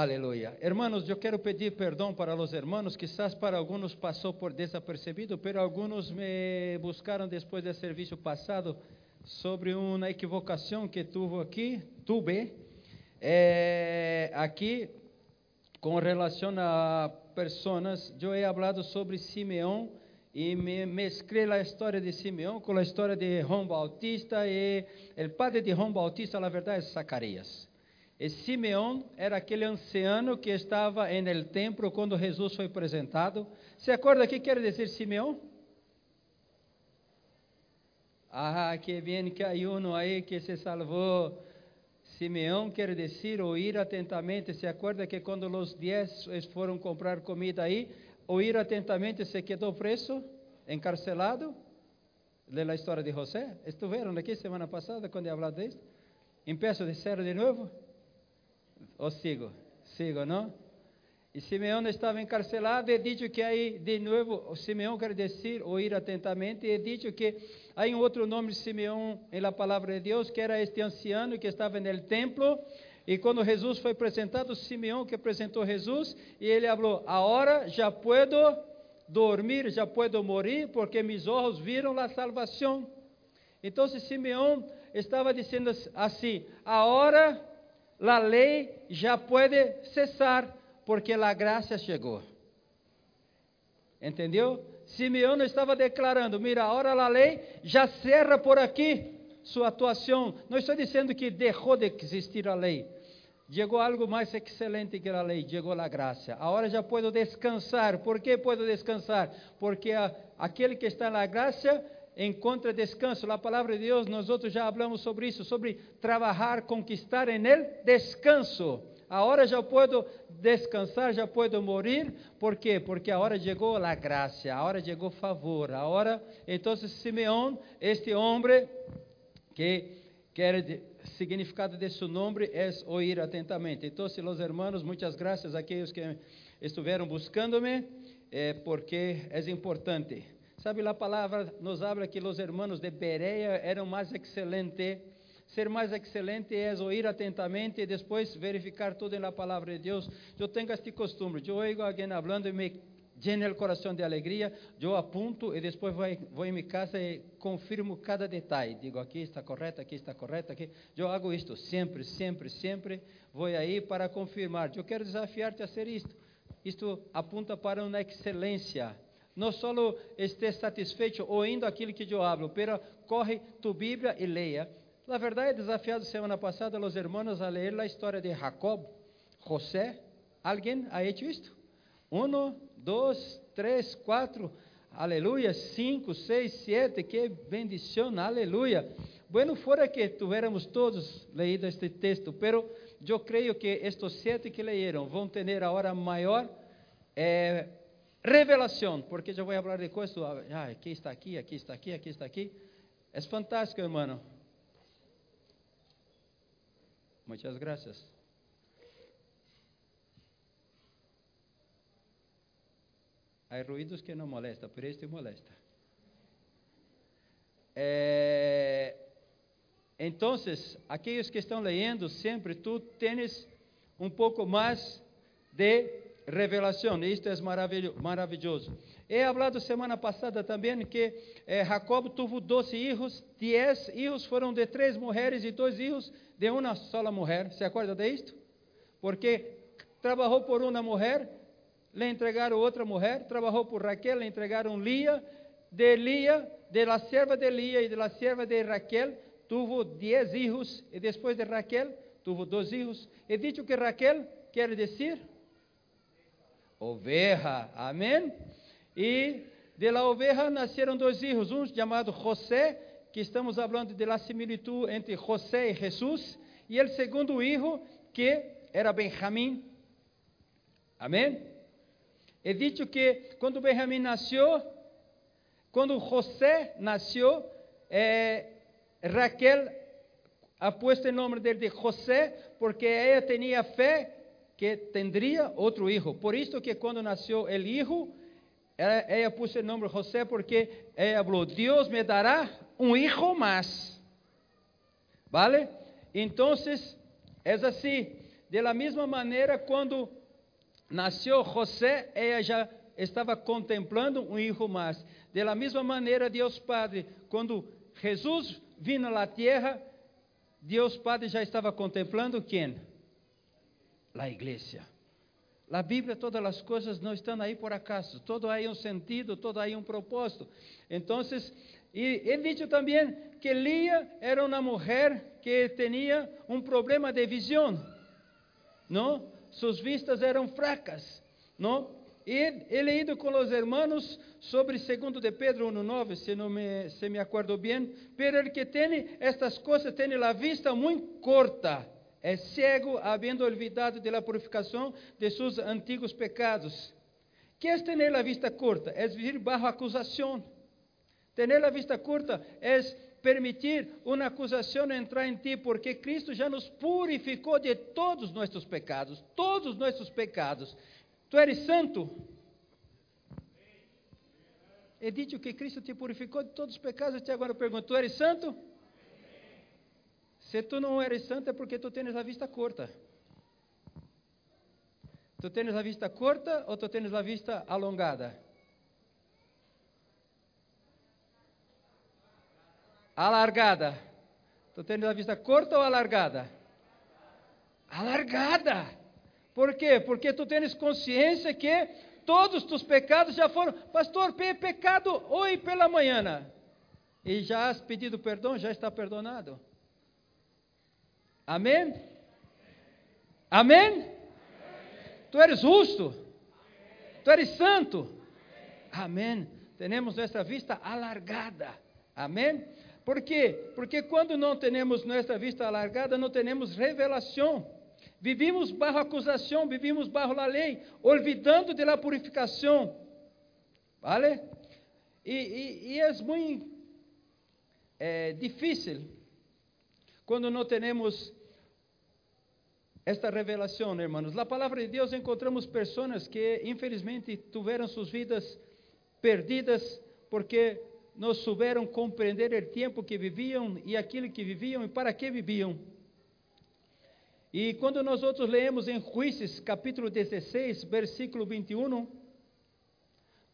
Aleluia. Hermanos, eu quero pedir perdão para os hermanos, quizás para alguns passou por desapercebido, pero alguns me buscaram depois do serviço passado sobre uma equivocação que tuve aqui, tuve, aqui com relação a pessoas. Eu he hablado sobre Simeão e me mesclei a história de Simeão com a história de João Bautista e o padre de João Bautista, na verdade, é Zacarias. E Simeão era aquele anciano que estava no templo quando Jesus foi apresentado. Se acorda o que quer dizer Simeão? Ah, que bem que há um aí que se salvou. Simeão quer dizer ouvir atentamente. Se acorda que quando os dez foram comprar comida aí, ouvir atentamente se quedou preso, encarcelado? Lê a história de José. Estiveram aqui semana passada quando eu falei disso? Empeço de zero de novo? Ou sigo? Sigo, não? E Simeão estava encarcelado e dito que aí, de novo, Simeão quer dizer, ouvir atentamente, e dito que há um outro nome de Simeão la palavra de Deus, que era este anciano que estava no templo, e quando Jesus foi apresentado, Simeão que apresentou Jesus, e ele falou, agora já puedo dormir, já puedo morir, porque meus olhos viram a salvação. Então Simeão estava dizendo assim, agora a lei já pode cessar, porque a graça chegou. Entendeu? Simeão estava declarando: mira, agora a lei já cerra por aqui sua atuação. Não estou dizendo que deixou de existir a lei. Chegou algo mais excelente que a lei, chegou a graça. Agora já posso descansar. Por que posso descansar? Porque aquele que está na graça encontra descanso. A palavra de Deus, nós outros já falamos sobre isso, sobre trabalhar, conquistar em ele descanso. Agora já posso descansar, já posso morir. Por quê? Porque a hora chegou a graça, a hora chegou favor. A hora, então Simeão, este homem que quer significado de seu nome é ouvir atentamente. Então, os hermanos, muitas graças a aqueles que estiveram buscando-me, eh, porque é importante. Sabe, a palavra nos habla que os hermanos de Bereia eram mais excelentes. Ser mais excelente é ouvir atentamente e depois verificar tudo na palavra de Deus. Eu tenho este costume. Eu oigo alguém falando e me llena o coração de alegria. Eu apunto e depois vou, vou em minha casa e confirmo cada detalhe. Digo, aqui está correto, aqui está correto, aqui. Eu hago isto sempre, sempre, sempre. Vou aí para confirmar. Eu quero desafiar-te a ser isto. Isto apunta para uma excelência não só esteja satisfeito ouvindo aquilo que eu hablo, pero corre tu Bíblia e leia. Na verdade, desafiado semana passada os irmãos a ler a história de Jacob, José. Alguém ha hecho isto? Um, dois, três, quatro, aleluia, cinco, seis, sete, que bendição, aleluia. Bueno, fora que tuviéramos todos leído este texto, pero eu creio que estes sete que leram vão ter a hora maior eh, revelação, porque já vou falar de coisas, ah, aqui está aqui, aqui está aqui, aqui está aqui. É fantástico, irmão. Muitas graças. Há ruídos que não molestam, pero este molesta. É, então, aqueles que estão lendo, sempre tu tens um pouco mais de revelação. Isto é maravilhoso. He hablado semana passada também que eh, Jacob teve 12 filhos, 10 filhos foram de três mulheres e dois filhos de uma sola mulher. Se acorda de isto? Porque trabalhou por uma mulher, lhe entregaram outra mulher, trabalhou por Raquel, lhe entregaram Lia, de Lia, de la serva de Lia e de la serva de Raquel, tuvo 10 filhos, e depois de Raquel, tuvo dois filhos. E dito que Raquel quer dizer oveja. Amém? E de la oveja nasceram dois filhos, um chamado José, que estamos falando de la similitud entre José e Jesus, e o segundo filho, que era Benjamim. Amém? É dito que quando Benjamim nasceu, quando José nasceu, é, Raquel ha o nome dele de José, porque ela tinha fé que tendría outro hijo. Por isso que quando nasceu o hijo, ela, ela pôs o nome José porque ela falou, Deus me dará um hijo mais. ¿Vale? Então, é assim, De la mesma maneira, quando nasceu José, ela já estava contemplando um filho mais. De la mesma maneira, Deus Padre, quando Jesus vinha à terra, Deus Padre já estava contemplando quem? A igreja. Na Bíblia, todas as coisas não estão aí por acaso, todo aí um sentido, todo aí um propósito. Então, e he dicho também que Lia era uma mulher que tinha um problema de visão, não? Suas vistas eram fracas, não? E he leído com os hermanos sobre 2 de Pedro 1.9, se não me, se me bem, pero el que tem estas coisas tem a vista muito corta, é cego, havendo olvidado de la purificação de seus antigos pecados. Que é ter a vista corta? É vivir bajo acusação. Ter a vista curta é permitir uma acusação entrar em ti, porque Cristo já nos purificou de todos nossos pecados, todos nossos pecados. Tu eres santo. He dicho que Cristo te purificou de todos os pecados. Até agora eu pergunto: Tu eres santo? Se tu não eres santo é porque tu tens a vista curta. Tu tens a vista curta ou tu tens a vista alongada? Alargada. Tu tens a vista curta ou alargada? Alargada. Por quê? Porque tu tens consciência que todos os teus pecados já foram. Pastor, pecado hoje pela manhã. E já has pedido perdão, já está perdonado. Amém? Amém? Tu eres justo. Tu eres santo. Amém. Temos nossa vista alargada. Amém? Por quê? Porque quando não temos nossa vista alargada, não temos revelação. Vivimos bajo acusação, vivimos bajo a lei, olvidando de la purificação. ¿Vale? E, e, e é muito é, difícil quando não temos esta revelação, hermanos. Na palavra de Deus encontramos pessoas que, infelizmente, tiveram suas vidas perdidas porque não souberam compreender o tempo que viviam e aquilo que viviam e para que viviam. E quando nós outros leemos em Juízes, capítulo 16, versículo 21,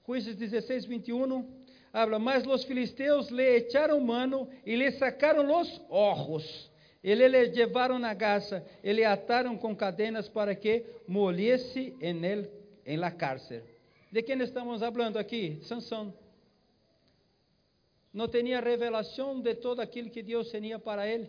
Juízes 16, 21, habla, mas os filisteus le echaram mano e lhe sacaram os ojos. E le levaram na casa e le ataram com cadenas para que moliese en, el, en la cárcel. De quem estamos falando aqui? Sansão. Não tinha revelação de todo aquilo que Deus tinha para ele.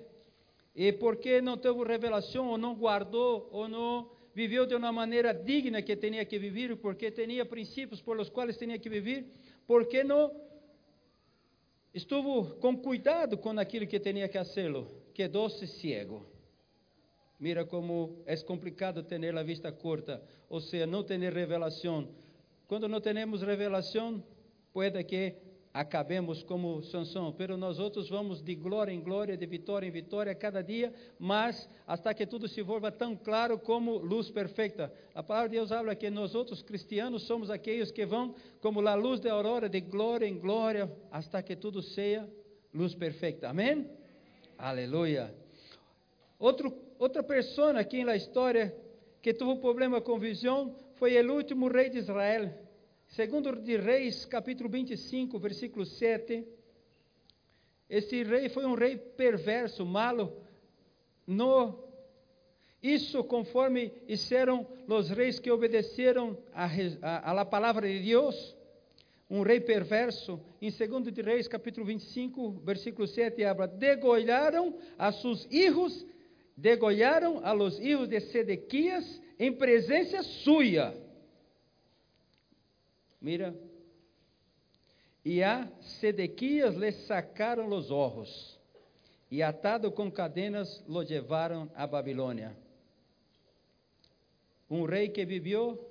E porque não teve revelação, ou não guardou, ou não viveu de uma maneira digna que tinha que viver, porque tinha princípios por os quais tinha que viver, porque não estuvo com cuidado com aquilo que tinha que fazê-lo, quedou-se cego. Mira como é complicado ter a vista curta, ou seja, não ter revelação. Quando não temos revelação, pode que acabemos como Sansão, pero nós outros vamos de glória em glória, de vitória em vitória cada dia, mas hasta que tudo se volva tão claro como luz perfeita. A palavra de Deus fala que nós outros cristianos somos aqueles que vão como a luz da aurora, de glória em glória, hasta que tudo seja luz perfeita. Amém? Aleluia. Outro, outra pessoa aqui na história que teve problema com visão foi o último rei de Israel, Segundo de Reis, capítulo 25, versículo 7. Esse rei foi um rei perverso, malo. No, isso conforme disseram os reis que obedeceram a palavra de Deus. Um rei perverso. Em segundo de Reis, capítulo 25, versículo 7, habla, degolharam a seus filhos, degolharam a los hijos de Sedequias em presença suya Mira. E a Sedequias lhe sacaram os ojos, e atado com cadenas lo levaram a Babilônia. Um rei que viveu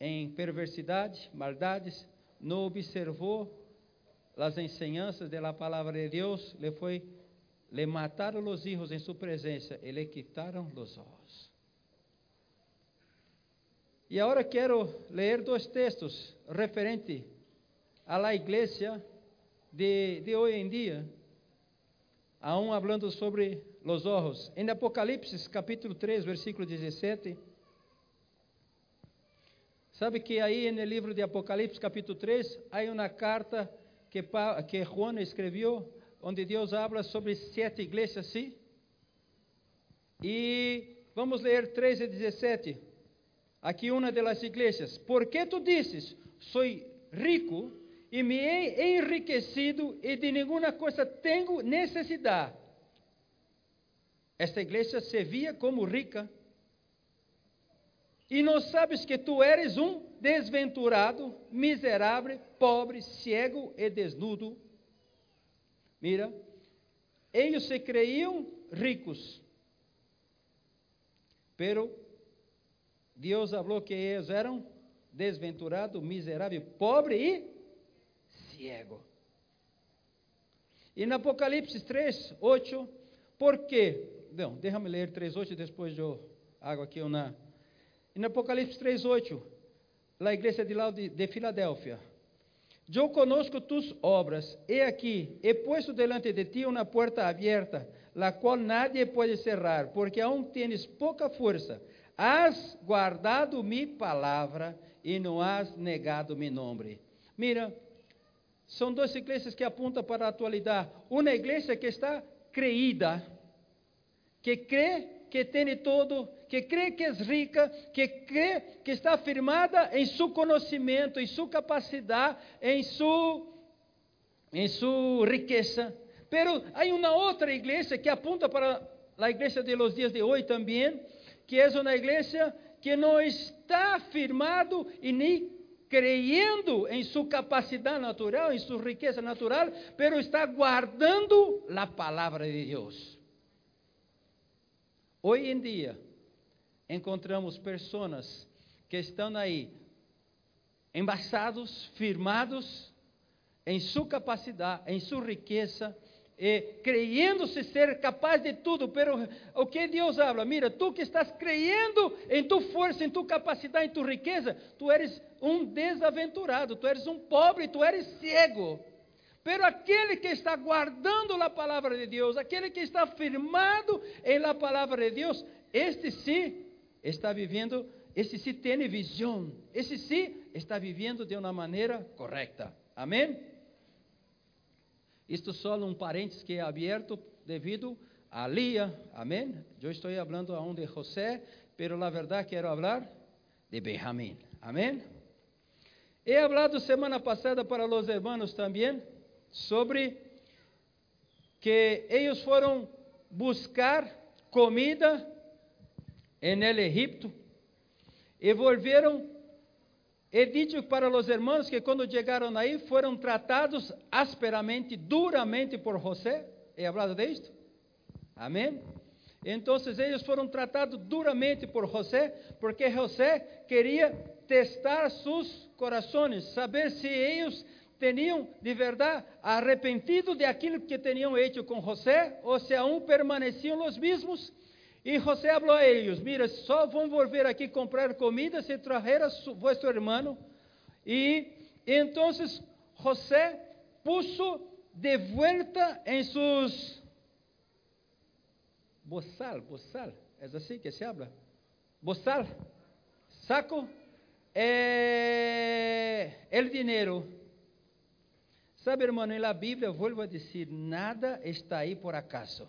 em perversidade, maldades, não observou as enseñanças da palavra de Deus, lhe foi, lhe mataram os hijos em sua presença e lhe quitaram os ojos. E agora quero ler dois textos referentes à la igreja de, de hoje em dia. A um falando sobre los ojos. En Apocalipse capítulo 3, versículo 17. Sabe que aí no livro de Apocalipse, capítulo 3, há uma carta que, que Juan escreveu, onde Deus habla sobre sete igrejas, sim? E vamos ler 13 e 17. Aqui uma das igrejas. Por que tu dizes, sou rico e me he enriquecido e de nenhuma coisa tenho necessidade? Esta igreja se via como rica e não sabes que tu eres um desventurado, miserável, pobre, cego e desnudo? Mira, eles se creiam ricos, pero Deus falou que eles eram desventurado, miserável, pobre e cego. E no Apocalipse 3, 8, por quê? Não, deixa-me ler 3, 8 e depois eu hago aqui uma em Apocalipse 3:8, a igreja de, Laude, de Filadélfia. Eu conosco tus obras, e aqui, he puesto delante de ti uma porta aberta, la qual nadie pode cerrar, porque aún tienes pouca força. Has guardado mi palavra e não has negado mi nome. Mira, são duas igrejas que apontam para a atualidade. Uma igreja que está creída, que crê que tem todo, que crê que é rica, que crê que está firmada em seu conhecimento, em sua capacidade, em sua, em sua riqueza. Pero há uma outra igreja que apunta para a igreja de los dias de hoje também, que é uma igreja que não está firmado e nem creyendo em sua capacidade natural, em sua riqueza natural, pero está guardando a palavra de Deus. Hoje em dia, encontramos pessoas que estão aí embaçados, firmados em sua capacidade, em sua riqueza, e creyendo-se ser capaz de tudo, pero o que Deus habla, mira, tu que estás creyendo em tu força, em tu capacidade, em tu riqueza, tu eres um desaventurado, tu eres um pobre, tu eres cego. Pero aquele que está guardando a palavra de Deus, aquele que está firmado em la palavra de Deus, este sim está vivendo, este sim tem visão, este sim está vivendo de uma maneira correta. Amém? Isto só um parênteses que é aberto devido a Lia. Amém? Eu estou falando aún de José, pero la verdade quero falar de Benjamim. Amém? He hablado semana passada para os hermanos também sobre que eles foram buscar comida em el Egipto e volveram He dicho para os irmãos que quando chegaram aí foram tratados asperamente, duramente por José. He hablado de isto? Amém? Então eles foram tratados duramente por José, porque José queria testar seus corações, saber se eles tinham de verdade arrependido de aquilo que tinham feito com José, ou se aún permaneciam os mesmos. E José falou a eles: Mira, só vão volver aqui comprar comida se trazer a vosso irmão. E então José puso de volta em seus bozal, bozal, é assim que se habla, bozal, saco, é, el dinheiro Sabe, irmão, na Bíblia, volvo a dizer, nada está aí por acaso.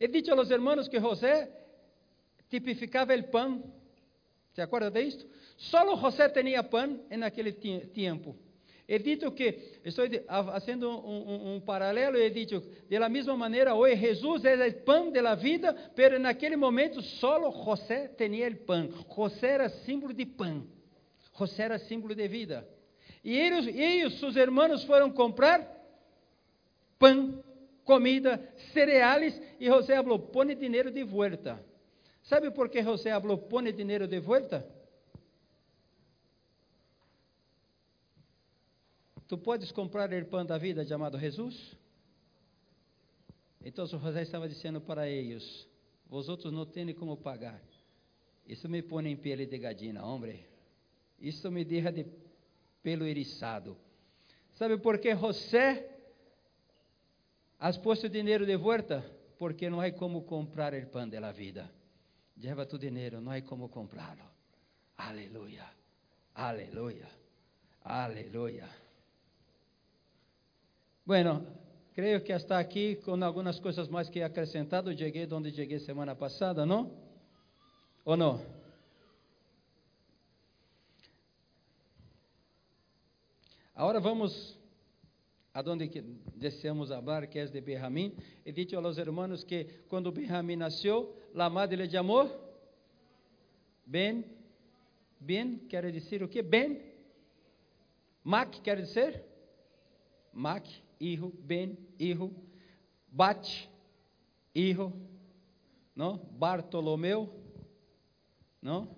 He dicho a los hermanos que José tipificava o pão. ¿Se acorda de isto? Solo José tinha pão em aquele tempo. He dito que, estou fazendo um, um, um paralelo, he dito, de la mesma maneira, hoje Jesus é o pão da vida, pero naquele momento solo José tinha o pão. José era símbolo de pão. José era símbolo de vida. E eles, eles, seus irmãos, foram comprar pão, comida, cereais, e José falou: põe dinheiro de volta. Sabe por que José falou: põe dinheiro de volta? Tu podes comprar o pão da vida chamado Jesus? Então José estava dizendo para eles: Vosotros não têm como pagar. Isso me põe em pele de gadina, homem. Isso me deixa de pelo eriçado. Sabe por que José has posto dinheiro de volta? porque não há como comprar o pão da vida. Lleva tu dinheiro, não há como comprá-lo. Aleluia, aleluia, aleluia. Bueno, creio que está aqui com algumas coisas mais que acrescentado. Cheguei onde cheguei semana passada, não? Ou não? Agora vamos a donde deseamos falar, que é de Benjamim. He dicho a los hermanos que quando Benjamim nasceu, a madre le chamou Ben. Ben quer dizer o que? Ben. Mac quer dizer? Mac hijo, Ben, hijo, Bach, hijo, ¿no? Bartolomeu, ¿no?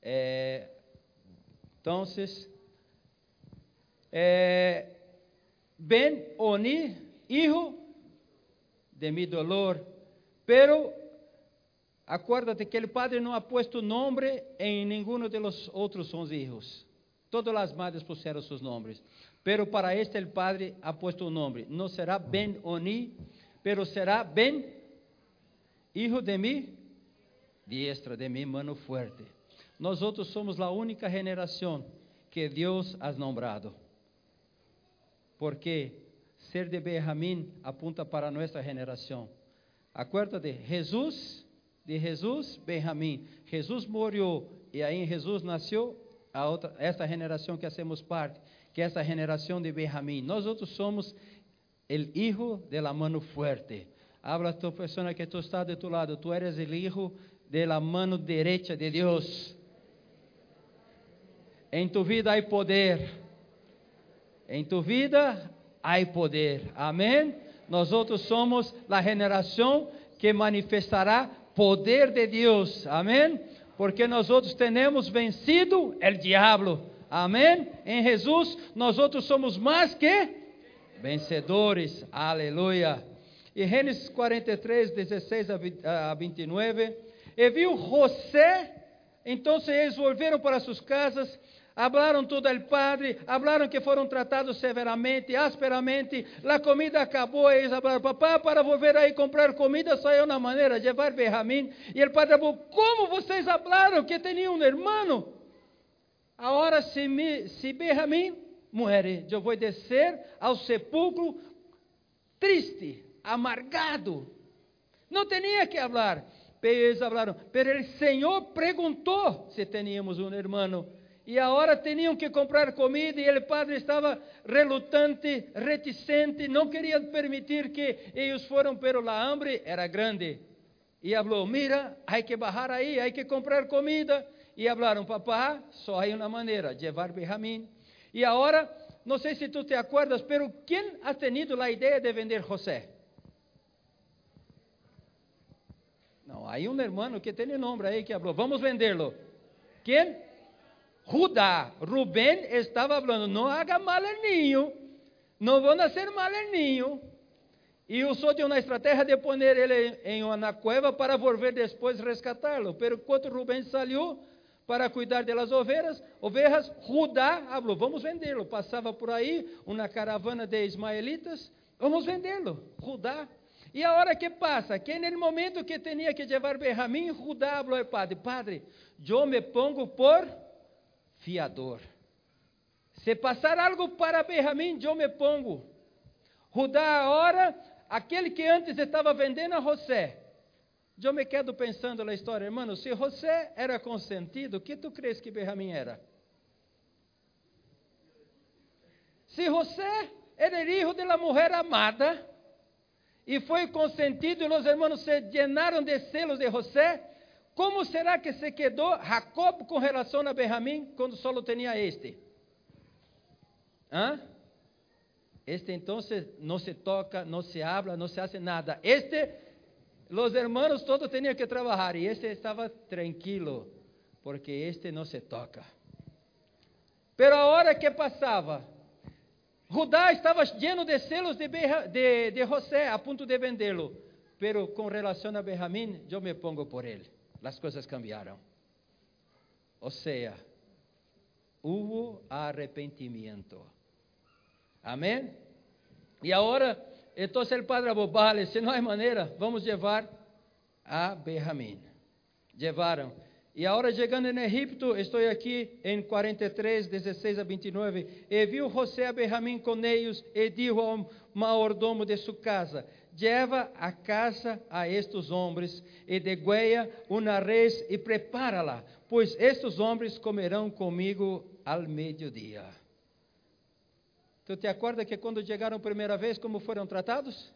Eh, entonces, eh, Ben Oni, hijo de mi dolor, pero acuérdate que el padre no ha puesto nombre en ninguno de los otros once hijos. Todas las madres pusieron sus nombres. Pero para este el Padre ha puesto un nombre. No será Ben Oni, pero será Ben, hijo de mi diestra, de mi mano fuerte. Nosotros somos la única generación que Dios ha nombrado. Porque ser de Benjamín apunta para nuestra generación. Acuérdate, Jesús, de Jesús, Benjamín. Jesús murió y ahí en Jesús nació a outra, esta generação que hacemos parte que essa geração de Benjamim. Nós outros somos o hijo de la mano fuerte. Habla a tu pessoa que tu está de tu lado. Tu eres o hijo de la mano derecha de Deus. Em tu vida há poder. Em tu vida há poder. Amém? Nós outros somos a geração que manifestará poder de Deus. Amém? Porque nós outros temos vencido o diabo. Amém? Em Jesus, nós outros somos mais que vencedores. Aleluia. E Gênesis 43, 16 a 29. E viu José, então eles volveram para suas casas, hablaram tudo ao padre, hablaram que foram tratados severamente, asperamente, a comida acabou, eles falaram, papá, para volver aí comprar comida, saiu na maneira levar Benjamim, e o padre falou, como vocês hablaram que tinham um irmão? Agora, se, me, se Benjamim morrer, eu vou descer ao sepulcro triste, amargado. Não tinha que falar. Eles falaram, pero o Senhor perguntou se teníamos um irmão. E agora tinham que comprar comida e o padre estava relutante, reticente, não queria permitir que eles foram, pero a hambre era grande. E falou: Mira, há que bajar aí, há que comprar comida e falaram, papá, só há uma maneira, levar Benjamim. E agora, não sei se tu te acuerdas, pero quem ha tenido a ideia de vender José? Não, há um irmão que tem nome aí que falou, vamos vendê-lo. Quem? Judá. Rubén estava falando, não haga mal el niño, não vão nascer mal el niño. E usou de uma estratégia de pôr ele em uma cueva para volver depois rescatá-lo. Pero quando Rubén saiu, para cuidar das ovelhas, ovelhas, Judá falou, vamos vendê-lo. Passava por aí uma caravana de ismaelitas, vamos vendê-lo, Judá. E a hora que passa, que no momento que tinha que levar Benjamim, Judá falou padre, padre, eu me pongo por fiador. Se passar algo para Benjamim, eu me pongo. Judá, hora, aquele que antes estava vendendo a José, eu me quedo pensando na história, irmão, se José era consentido, o que tu crees que Benjamim era? Se José era filho de la mulher amada e foi consentido e os irmãos se llenaram de celos de José, como será que se quedou Jacob com relação a Benjamim quando só tinha este? ¿Ah? Este então não se toca, não se habla, não se hace nada. Este Los hermanos todos tenían que trabajar y este estaba tranquilo, porque este no se toca. Pero ahora que pasaba, Judá estava lleno de celos de, de, de José a ponto de vendê-lo. Pero com relação a Benjamim, eu me pongo por ele. As coisas cambiaram. Ou seja, houve arrependimento. Amém? E agora Entonces el padre falou, vale, se não há maneira, vamos levar a Benjamim. Levaram. E agora chegando em Egipto, estou aqui em 43, 16 a 29. E viu José a Benjamim com eles e disse ao maordomo de sua casa: Lleva a casa a estes homens e degüeia uma res e prepara-la, pois estes homens comerão comigo ao meio-dia. Tu te acorda que quando chegaram a primeira vez, como foram tratados?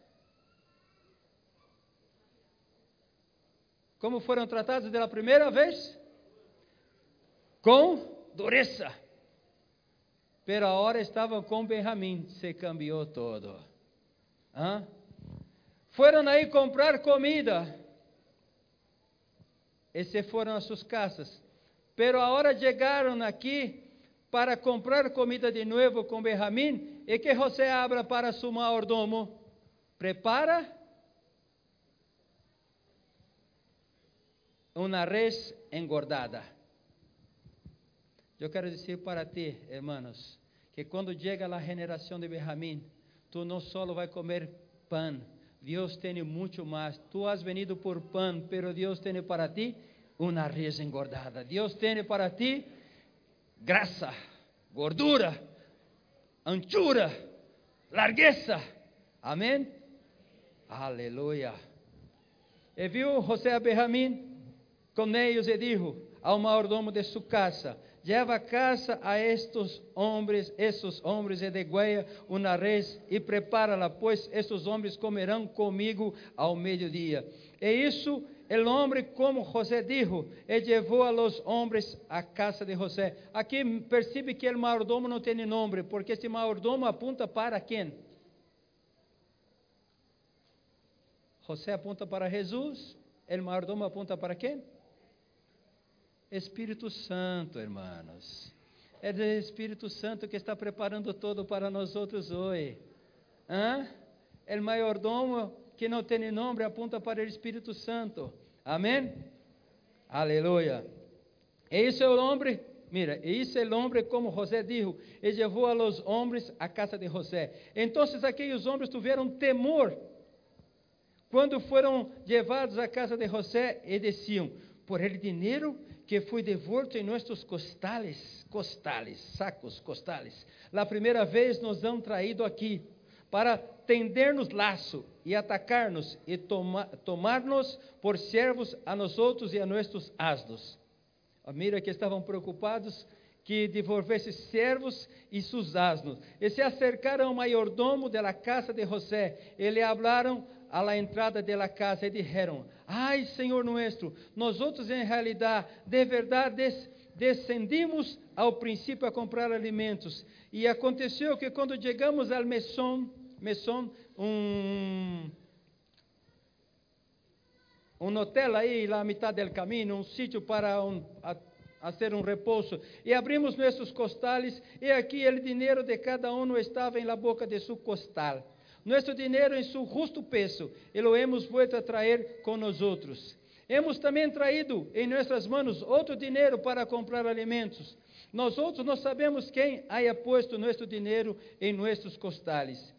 Como foram tratados pela primeira vez? Com dureza. Pero agora estavam com Benjamim, se cambiou todo. Hã? Foram aí comprar comida e se foram às suas casas. Pero agora chegaram aqui para comprar comida de novo com Benjamim e que José abra para su mayordomo. Prepara uma res engordada. Eu quero dizer para ti, hermanos, que quando chega a generação de Benjamim, tu não só vai comer pão, Deus tem muito mais. Tu has venido por pão, pero Deus tem para ti uma res engordada. Deus tem para ti graça, gordura, anchura, largueza. Amém? Aleluia. E viu José a Benjamim com eles e dijo ao mayordomo de sua casa: Lleva a casa a estes homens, esses homens e degüeia uma res e prepara-la, pois estes homens comerão comigo ao meio-dia. E isso el homem, como José dijo, e levou a los homens a casa de José. Aqui percebe que o mayordomo não tem nome, porque esse mayordomo apunta para quem? José apunta para Jesus, o mayordomo apunta para quem? Espírito Santo, hermanos. É o Espírito Santo que está preparando todo para nós outros hoje. Hã? O mayordomo que não tem nome apunta para o Espírito Santo. Amém? Aleluia. Esse é o homem, mira, esse é o homem como José disse, e levou a los homens a casa de José. Então aqueles homens tiveram temor quando foram levados à casa de José e diziam: por el dinheiro que foi devolto em nossos costales, costales, sacos, costales. La primeira vez nos han traído aqui para tender-nos laço e atacar-nos e toma, tomar-nos por servos a nós outros e a nossos asnos. Mira que estavam preocupados que devolvesse servos e seus asnos. E se acercaram ao mayordomo da casa de José e lhe hablaram a la entrada de la casa e disseram: Ai, Senhor nuestro, nós outros em realidade, de verdade, des, descendimos ao princípio a comprar alimentos. E aconteceu que quando chegamos ao mesón, mesón um, um hotel aí, lá a metade do caminho, um sítio para um, a, hacer um repouso. E abrimos nossos costales, e aqui o dinheiro de cada um estava em la boca de seu costal. Nosso dinheiro em seu justo peso, e lo hemos vuelto a traer com nós outros. Hemos também traído em nossas mãos outro dinheiro para comprar alimentos. Nós outros não sabemos quem haya posto nosso dinheiro em nossos costales.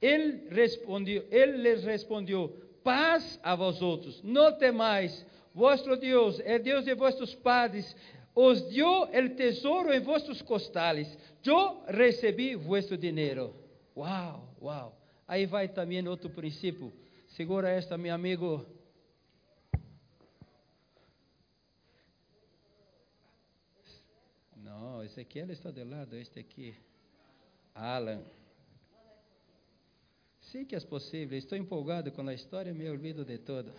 Ele respondeu, ele lhes respondeu: Paz a vós outros, não temais. Vosso Deus é Deus de vossos padres, os deu o tesouro em vossos costales. Eu recebi vosso dinheiro. Uau, uau. Aí vai também outro princípio. Segura esta, meu amigo. Não, esse aqui ele está de lado, este aqui. Alan. Sim que é possível, estou empolgado com a história, me olvido de tudo.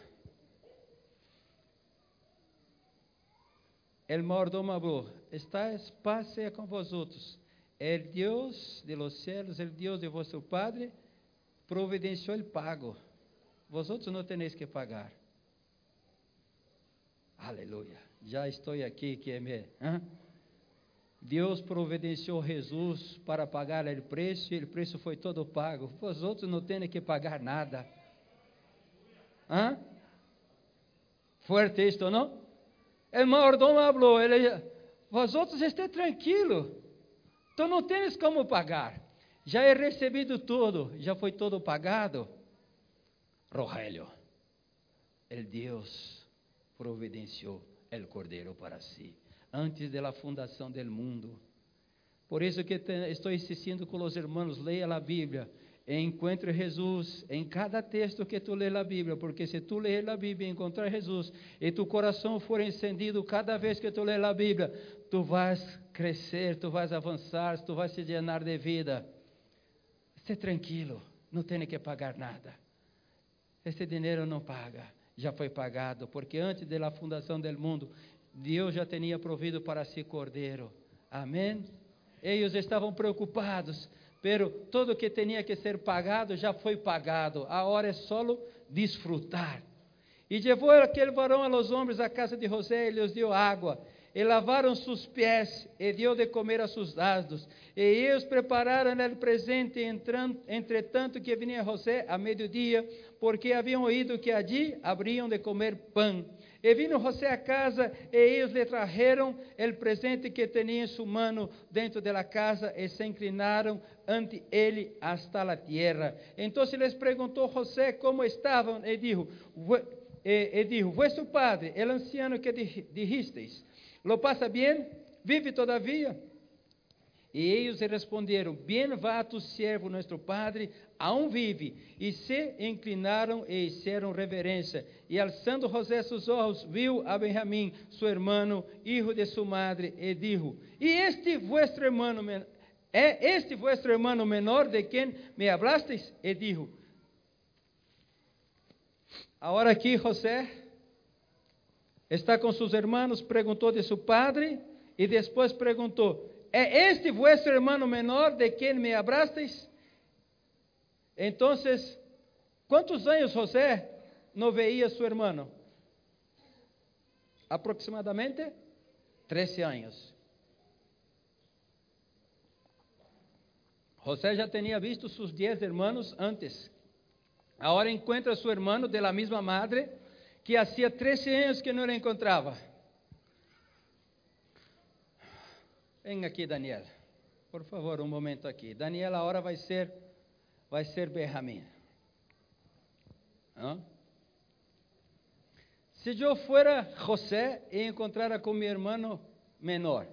El mordomo habló, estáis paz sea con vosotros. El Dios de los cielos, el Dios de vuestro Padre, providenciou o pago. Vosotros não tenéis que pagar. Aleluia. Já estou aqui que me. Hein? Deus providenciou Jesus para pagar o preço e o preço foi todo pago. Vosotros não têm que pagar nada. Hã? Fuerte isto, não? O mordomo falou, ele, vosotros esté tranquilo, tu não tens como pagar. Já he recebido tudo, já foi todo pagado. Rogelio, el Deus providenciou el cordeiro para si, antes da fundação del mundo. Por isso que estou insistindo com os irmãos, leia a Bíblia, encontre Jesus em cada texto que tu lê na Bíblia, porque se tu ler a Bíblia e encontrar Jesus, e tu coração for encendido cada vez que tu lê a Bíblia, tu vais crescer, tu vais avançar, tu vais se llenar de vida. Esteja tranquilo, não tem que pagar nada. Esse dinheiro não paga, já foi pagado, porque antes da fundação do mundo, Deus já tinha provido para si cordeiro. Amém? Eles estavam preocupados, pero tudo que tinha que ser pagado já foi pagado. Agora é solo desfrutar. E levou aquele varão a los homens à casa de José e lhes deu água. E lavaram seus pés, e deu de comer a seus asnos. E eles prepararam o presente, entretanto que vinha José a meio-dia, porque haviam ouído que allí abriam de comer pão. E vino José a casa, e eles lhe trajeron o presente que tinha em sua mano dentro da casa, e se inclinaram ante ele hasta a terra. Então les perguntou José como estavam, e dijo, e, e dijo, vuestro padre, el anciano que dijisteis, lo pasa bien? Vive todavia? E eles responderam: Bem vá tu servo, nosso padre, aún vive. E se inclinaram e hicieron reverência. E alçando José seus olhos, viu a Benjamim, seu irmão, hijo de sua madre, e dijo: E este vuestro hermano, é este vuestro hermano menor de quem me hablasteis? E dijo: Agora aqui José está com seus irmãos, perguntou de seu padre, e depois perguntou: ¿É este vuestro hermano menor de quem me abrasteis? Então, quantos anos José não veia seu irmão? Aproximadamente 13 anos. José já tinha visto seus 10 irmãos antes. Agora encontra seu irmão de la mesma madre que hacía 13 anos que não o encontrava. Vem aqui, Daniel. Por favor, um momento aqui. Daniel, a hora vai ser, vai ser Benjamim. ¿Ah? Se eu fuera José e encontrara com meu irmão menor,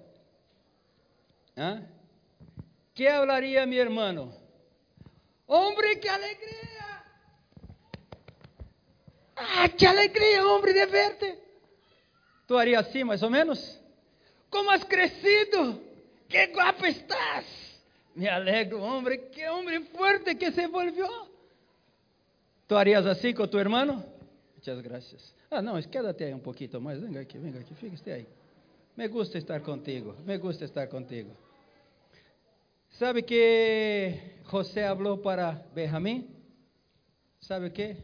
¿ah? que hablaria meu irmão? Hombre, que alegria! Ah, que alegria, homem, de verte! Tu haria assim, mais ou menos? Como has crescido? Que guapo estás! Me alegro, homem, que homem forte que se volvió. ¿Tú harías assim com tu hermano? Muchas gracias. Ah, não, quédate aí um pouquinho mais. Venga aqui, venga aqui, fique aí. Me gusta estar contigo, me gusta estar contigo. ¿Sabe que José falou para Benjamín? ¿Sabe que?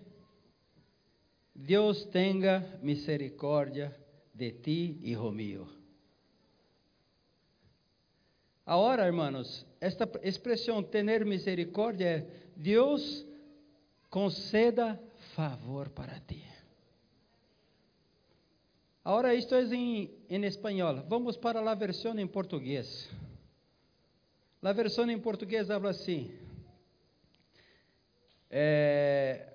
Deus tenha misericórdia de ti, hijo mío. Agora, irmãos, esta expressão tener misericórdia é Deus conceda favor para ti. Agora, isto é em, em espanhol. Vamos para a versão em português. A versão em português habla assim. É,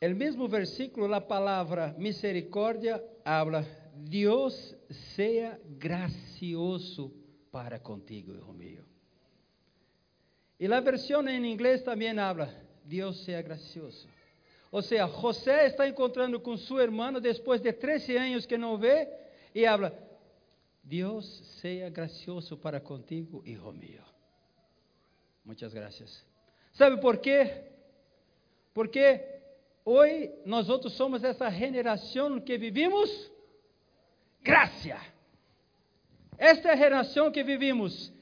el mesmo versículo, a palavra misericórdia habla Deus seja gracioso para contigo, hijo mío. E a versão em inglês também habla, Deus seja gracioso. Ou seja, José está encontrando com seu irmão depois de 13 anos que não vê e habla, Deus seja gracioso para contigo, hijo mío. Muitas graças. ¿Sabe por quê? Porque hoje nós outros somos essa geração que vivimos graça. Esta é a relação que vivimos,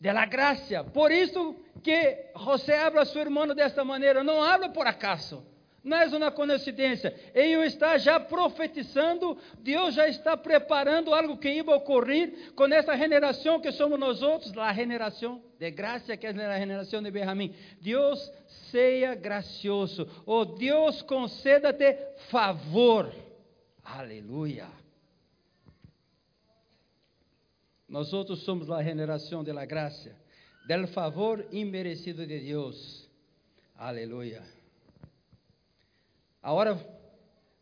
de la graça. Por isso que José habla a seu irmão desta maneira, não habla por acaso. É uma coincidência. Ele está já profetizando, Deus já está preparando algo que ia ocorrer com essa generação que somos nós outros, a generação de graça, que é a generação de Benjamim. Deus seja gracioso, oh, Deus conceda-te favor. Aleluia. Nós outros somos a generação da graça, del favor imerecido de Deus. Aleluia. Agora,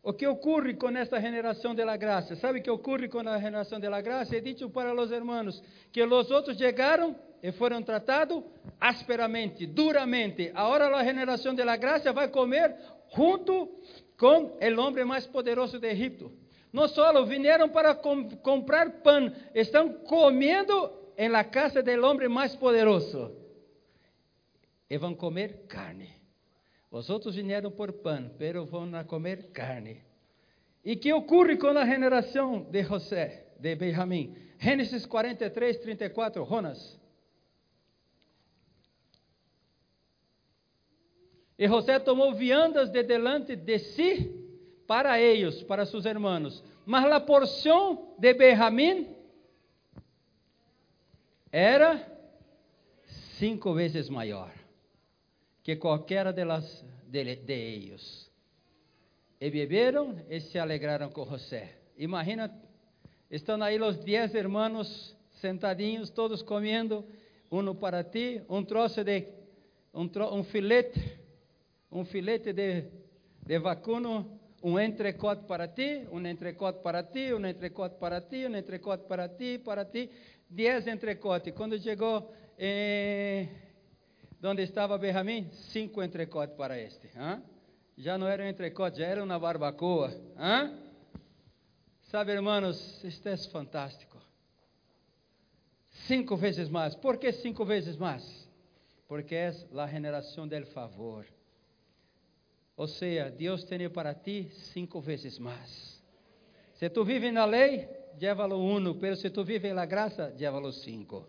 o que ocorre com esta generação da graça? Sabe o que ocorre com a generação da graça? É dito para os hermanos que os outros chegaram e foram tratados asperamente, duramente. Agora a generação da graça vai comer junto com o homem mais poderoso de Egipto. Não só vieram para com, comprar pão, estão comendo em la casa do homem mais poderoso. E vão comer carne. Os outros vieram por pão, pero vão comer carne. E que ocorre com a geração de José, de Benjamim? Gênesis 43, 34, Jonas. E José tomou viandas de delante de si para eles, para seus irmãos. Mas a porção de Benjamim era cinco vezes maior que qualquer delas de, de eles. E beberam e se alegraram com José. Imagina, estão aí os dez irmãos sentadinhos, todos comendo, um para ti, um troço de, um, tro, um filete um filete de, de vacuno, um entrecote para ti, um entrecote para ti, um entrecote para ti, um entrecote para ti, para ti, dez entrecotes. Quando chegou eh, onde estava Benjamim, cinco entrecotes para este. Hein? Já não era um entrecote, já era uma barbacoa. Hein? Sabe, irmãos, isto é fantástico. Cinco vezes mais. Por que cinco vezes mais? Porque é a generação del favor. Ou seja, Deus tem para ti cinco vezes mais. Se tu vives na lei, llévalo uno, pero se tu vives na graça, llévalo cinco.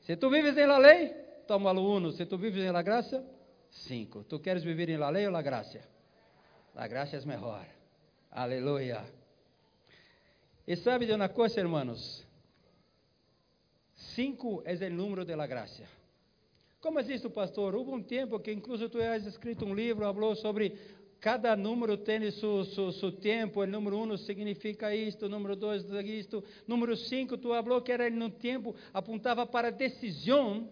Se tu vives na lei, tómalo uno. Se tu vives na graça, cinco. Tu queres viver em la lei ou na graça? A graça é melhor. Aleluia. E sabe de uma coisa, irmãos? Cinco é o número de la graça. Como é isso, pastor? Houve um tempo que, incluso, tu has escrito um livro, falou sobre cada número tem seu, seu, seu tempo. O número um significa isto, o número dois isto, número cinco, tu falou que era no tempo, apontava para decisão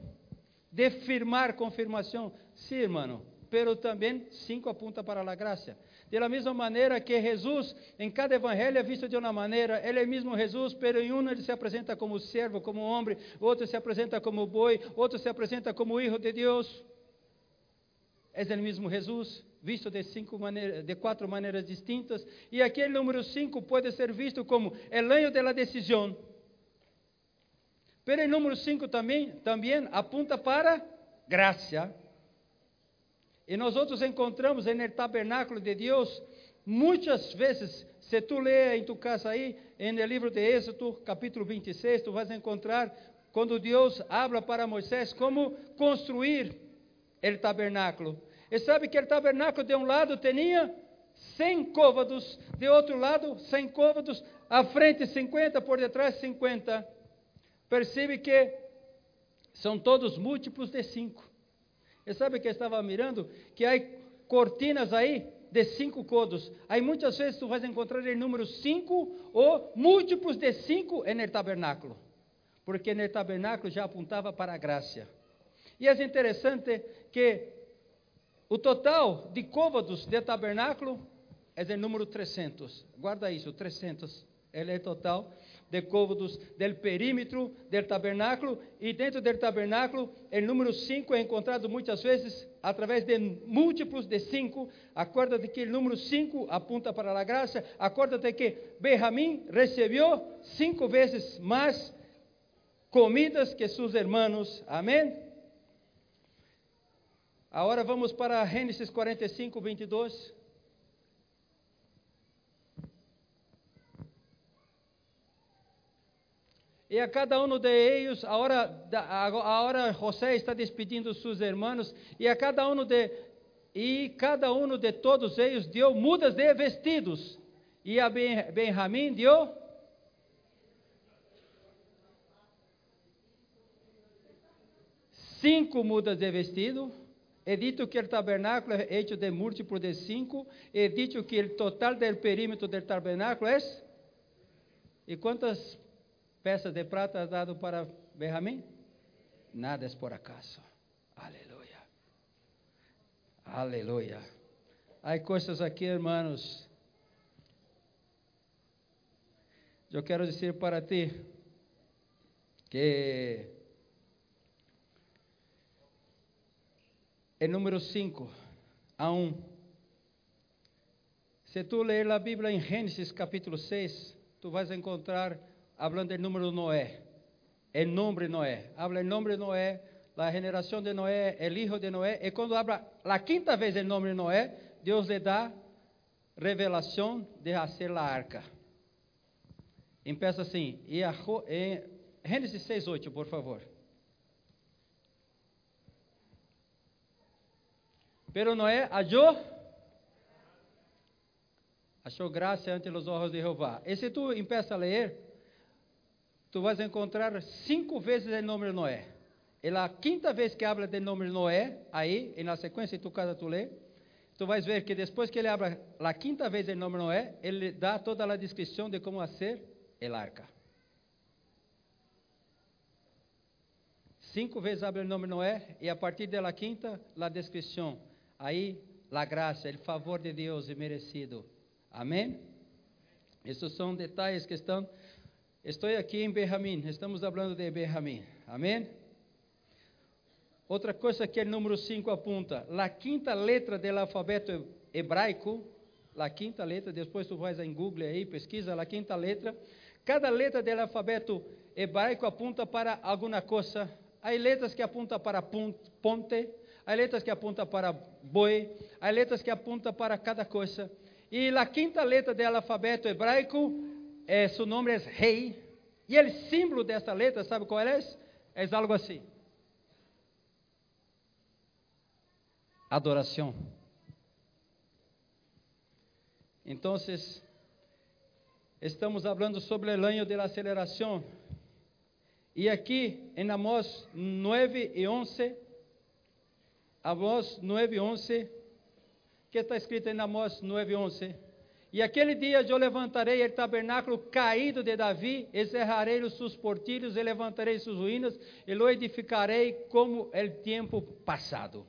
de firmar confirmação. Sim, irmão, pero também cinco apunta para a graça. De la mesma maneira que Jesus, em cada evangelho é visto de uma maneira, ele é mesmo Jesus, pero em um ele se apresenta como servo, como homem, outro se apresenta como boi, outro se apresenta como filho de Deus. É o mesmo Jesus, visto de, cinco maneiras, de quatro maneiras distintas, e aquele número cinco pode ser visto como o anjo da decisão. Pero o número cinco também, também apunta para graça. E nós outros encontramos no tabernáculo de Deus, muitas vezes, se tu lê em tu casa aí, no livro de Êxodo, capítulo 26, tu vais encontrar quando Deus habla para Moisés como construir o tabernáculo. E sabe que o tabernáculo de um lado tinha 100 côvados, de outro lado 100 côvados, à frente 50, por detrás 50. Percebe que são todos múltiplos de 5. E sabe que eu estava mirando? Que há cortinas aí de cinco codos. Aí muitas vezes tu vais encontrar o número cinco ou múltiplos de cinco no tabernáculo. Porque no tabernáculo já apontava para a graça. E é interessante que o total de côvados de tabernáculo é o número 300. Guarda isso, 300. Ele é total de côvados del perímetro del tabernáculo, e dentro del tabernáculo, o número 5 é encontrado muitas vezes através de múltiplos de 5. Acuérdate que o número 5 apunta para a graça. Acuérdate que Benjamim recebeu cinco vezes mais comidas que seus irmãos. Amém? Agora vamos para Gênesis 45, 22. E a cada um de eles, agora, agora José está despedindo seus irmãos, e a cada um de e cada um de todos eles deu mudas de vestidos, e a Benjamim deu cinco mudas de vestido. É dito que o tabernáculo é hecho de múltiplo de cinco. É dito que o total do perímetro do tabernáculo é. E quantas peças de prata dado para Benjamim? Nada é por acaso. Aleluia. Aleluia. Há coisas aqui, irmãos. Eu quero dizer para ti que em número 5 a 1. Um, se tu ler a Bíblia em Gênesis capítulo 6, tu vais encontrar falando do número Noé. El nombre Noé. Habla el nombre Noé, la generación de Noé, el hijo de Noé. Y cuando habla la quinta vez el nombre Noé, Dios le da revelación de hacer la arca. Empieza assim, e a, em Gênesis 6, 8, por favor. Pero Noé hallou achou graça ante os olhos de Jeová. E se tu empieza a ler, tu vas encontrar cinco vezes o nome de Noé. E a quinta vez que habla do nome de Noé, aí, e na sequência, tu cada tu lê, tu vais ver que depois que ele habla a quinta vez o nome de Noé, ele dá toda a descrição de como ser el arca. Cinco vezes habla o nome de Noé, e a partir da quinta, a descrição. Aí, a graça, o favor de Deus é merecido. Amém? Esses são detalhes que estão. Estou aqui em Benjamim, estamos falando de Benjamim. Amém? Outra coisa que o número 5 apunta: a quinta letra do alfabeto hebraico, a quinta letra, depois tu vais em Google aí, pesquisa a quinta letra. Cada letra do alfabeto hebraico apunta para alguma coisa. Há letras que apuntam para ponte, há letras que apuntam para boi, há letras que apuntam para cada coisa. E a quinta letra do alfabeto hebraico, é, seu nome é rei. E o símbolo dessa letra, sabe qual é? É algo assim. Adoração. Então, estamos falando sobre o ano da aceleração. E aqui, em Amós 9 e 11, Amós 9 e 11, que está escrito em Amós 9:11. E aquele dia eu levantarei o tabernáculo caído de Davi, encerrarei os seus portilhos e levantarei suas ruínas, e lo edificarei como o tempo passado.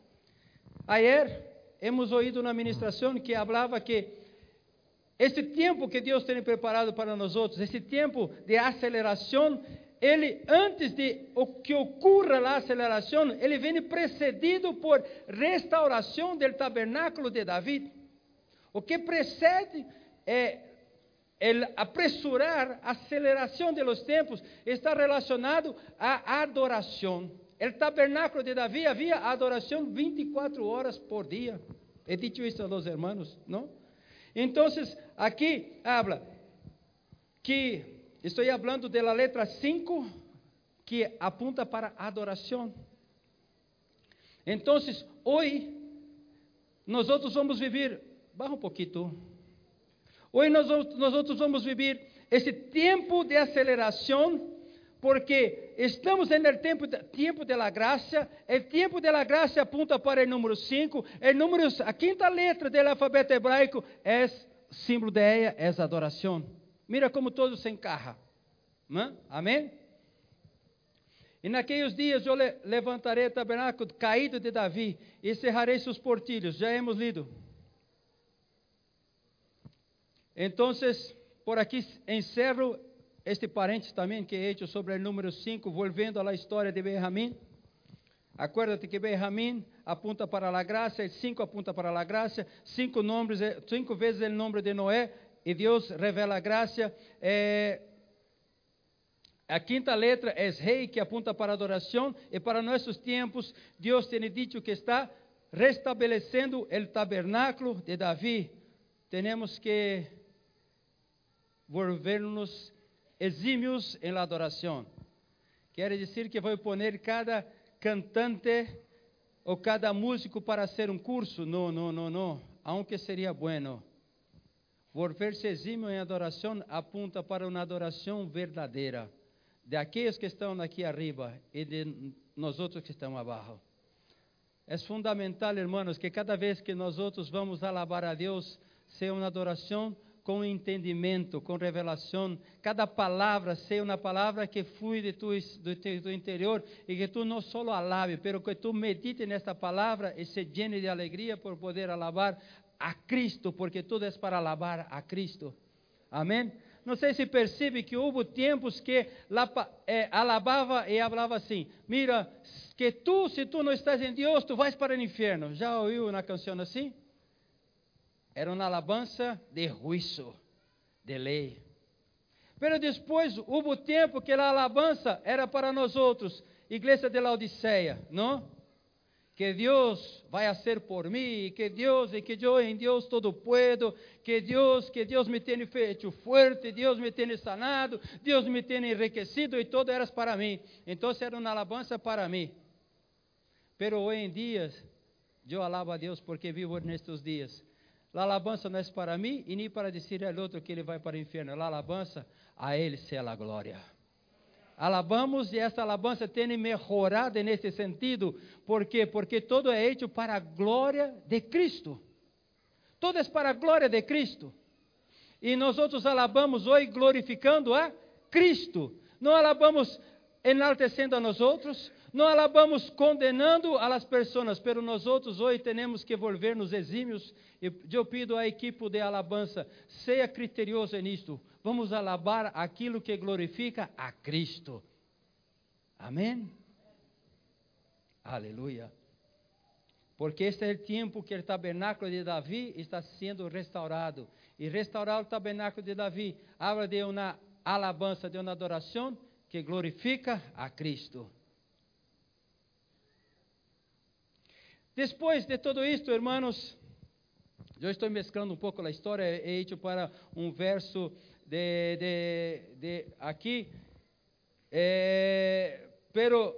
Ayer hemos ouído na ministração que falava que esse tempo que Deus tem preparado para nós outros, esse tempo de aceleração, ele, antes de o que ocorra a aceleração, ele vem precedido por restauração do tabernáculo de David. O que precede é el apresurar, aceleração de los tempos, está relacionado à adoração. O tabernáculo de Davi havia adoração 24 horas por dia. He dicho isso los hermanos, não? Então, aqui habla que Estou falando da letra 5, que apunta para adoração. Então, hoje, nós vamos viver, baja pouquinho. Hoje nós, nós outros vamos viver esse tempo de aceleração, porque estamos no tempo, tempo da graça, o tempo da graça apunta para o número 5, o número, a quinta letra do alfabeto hebraico é símbolo de ela, é adoração. Mira como todo se encarra. Né? Amém? E naqueles dias eu levantarei o tabernáculo caído de Davi e cerrarei seus portilhos. Já hemos lido. Então, por aqui encerro este parênteses também que he hecho sobre o número 5, volvendo à história de Benjamim. Acuérdate que Benjamim apunta para a graça, 5 apunta para a graça, cinco, nomes, cinco vezes o nome de Noé, e Deus revela a graça. Eh, a quinta letra é rei, que apunta para a adoração, e para nossos tempos, Deus tem dito que está restabelecendo o tabernáculo de Davi. Temos que volver-nos exímios em la adoração. Quer dizer que vou poner cada cantante ou cada músico para ser um curso? Não, não, não, não. Aunque seria bueno. Volver-se exímio em adoração apunta para uma adoração verdadeira de aqueles que estão aqui arriba e de nós outros que estamos abaixo. É fundamental, irmãos, que cada vez que nós outros vamos alabar a Deus, seja uma adoração com entendimento, com revelação. Cada palavra seja uma palavra que flui de tu, do teu interior e que tu não só alabe, pero que tu medite nesta palavra e se llene de alegria por poder alabar a Cristo, porque tudo é para alabar a Cristo. Amém? Não sei se percebe que houve tempos que é, alabava e falava assim: Mira, que tu, se tu não estás em Deus, tu vais para o inferno. Já ouviu uma canção assim? Era uma alabança de juízo, de lei. Pero depois houve tempo que a alabança era para nós outros, igreja de Laodiceia, não? Que Deus vai a ser por mim, que Deus e que eu em Deus todo puedo, que Deus, que Deus me tenha feito forte, Deus me tenha sanado, Deus me tenha enriquecido e todo era para mim. Então era uma alabança para mim. Pero hoje em dia, eu alabo a Deus porque vivo nestes dias. A alabança não é para mim e nem para dizer ao outro que ele vai para o inferno. A alabança, a Ele seja a glória. Alabamos e essa alabança tem melhorado nesse sentido. Por quê? Porque todo é feito para a glória de Cristo. Todo é para a glória de Cristo. E nós outros alabamos hoje glorificando a Cristo. Não alabamos enaltecendo a nós outros, não alabamos condenando a las pessoas, pero nós outros hoje temos que volver-nos exímios. Eu pido à equipe de alabança, seja criterioso nisto. Vamos alabar aquilo que glorifica a Cristo. Amém? Aleluia. Porque este é o tempo que o tabernáculo de Davi está sendo restaurado. E restaurar o tabernáculo de Davi habla de uma alabança, de uma adoração que glorifica a Cristo. Depois de tudo isto, irmãos, eu estou mesclando um pouco a história, he hecho para um verso de, de, de aqui, eh, pero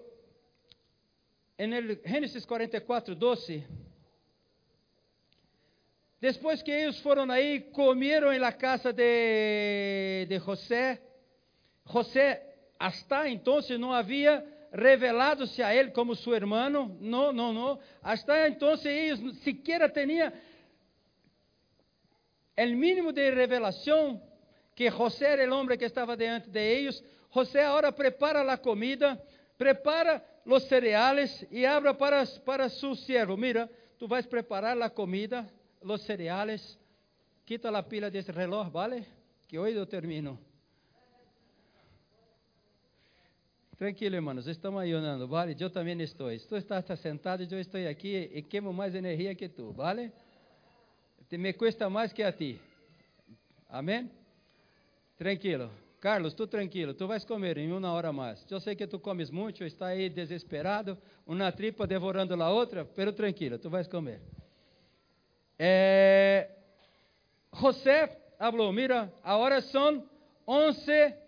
en el Gênesis 44, 12, depois que eles foram aí, comeram em la casa de, de José, José hasta entonces não havia revelado-se a ele como seu irmão, não, não, não. Hasta entonces eles sequer tinham o mínimo de revelação que José era o homem que estava diante de eles. José agora prepara a comida, prepara os cereales e abre para, para su servo. Mira, tu vais preparar a comida, os cereales. Quita a pila desse reloj, ¿vale? Que hoje eu termino. Tranquilo, irmãos, estamos ayunando, ¿vale? Também estou. Tu estás sentado, eu estou aqui e queimo mais energia que tu, ¿vale? Me custa mais que a ti. Amém? Tranquilo. Carlos, tu tranquilo, tu vais comer em uma hora mais. Eu sei que tu comes muito, está aí desesperado, uma tripa devorando a outra, pero tranquilo, tu vais comer. É, José falou, mira, agora são 11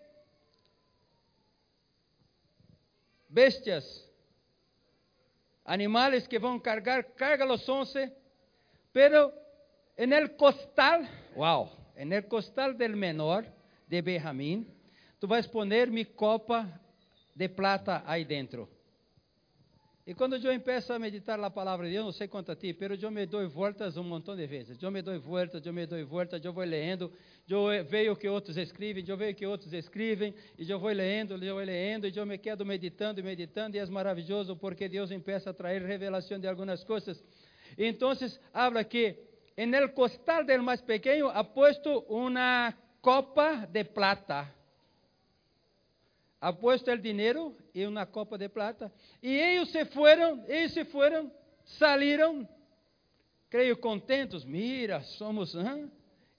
bestias, animales que vão cargar, carga los 11, pero en el costal, wow, en el costal del menor de Benjamín, tu vais poner mi copa de plata aí dentro. E quando eu empeço a meditar a palavra de Deus, não sei quanto a ti, mas eu me dou voltas um montão de vezes. Eu me dou voltas, eu me dou voltas, eu vou lendo, eu vejo o que outros escrevem, eu vejo o que outros escrevem, e eu vou lendo, eu vou lendo, e eu me quedo meditando e meditando, e é maravilhoso porque Deus empieza a trazer revelação de algumas coisas. Então, habla que en el costal del mais pequeno ha puesto uma copa de plata ha puesto el dinero y una copa de plata. Y ellos se fueron, ellos se fueron, salieron, creio contentos. Mira, somos, ¿eh?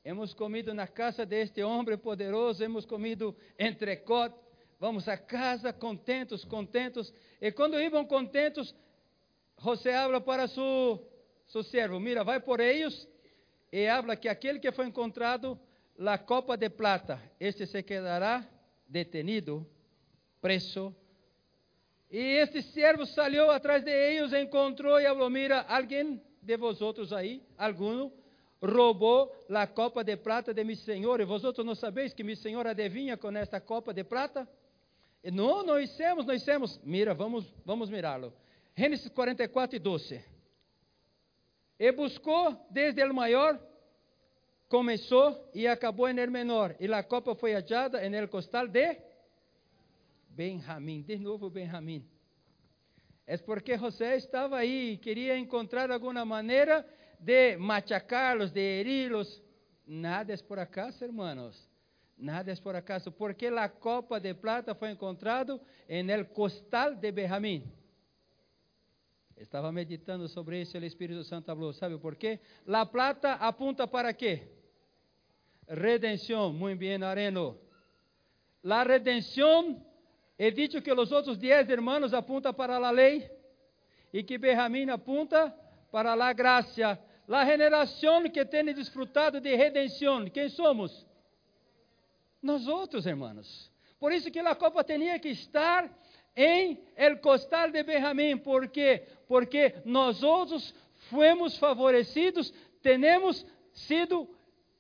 hemos comido na casa de este homem poderoso, hemos comido entrecot. Vamos a casa contentos, contentos. E quando iam contentos, José habla para su, su servo: Mira, vai por eles e habla que aquele que foi encontrado, la copa de plata, este se quedará detenido preso. E este servo saiu atrás de eles, encontrou e falou: Mira, alguém de vosotros aí, algum, roubou a copa de prata de meu senhor, e vosotros não sabeis que meu senhor adivinha com esta copa de prata? E, não, nós hicimos, nós hicimos. Mira, vamos, vamos mirá-lo. Gênesis 44 e 12. E buscou desde o maior começou e acabou em el menor. E a copa foi hallada em el costal de Benjamim. De novo Benjamim. É porque José estava aí e queria encontrar alguma maneira de machacá-los, de heri-los. Nada é por acaso, hermanos. Nada é por acaso, porque a copa de plata foi encontrada em el costal de Benjamim. Estava meditando sobre isso, o Espírito Santo falou, sabe por quê? La plata apunta para quê? Redenção, muito bem, Areno. La redenção, dicho que os outros dez hermanos apuntam para a lei e que Benjamim apunta para a graça. La generação que tem desfrutado de redenção, quem somos? Nós outros, hermanos. Por isso que a copa tinha que estar em el costal de Benjamim, porque porque nós outros fomos favorecidos, temos sido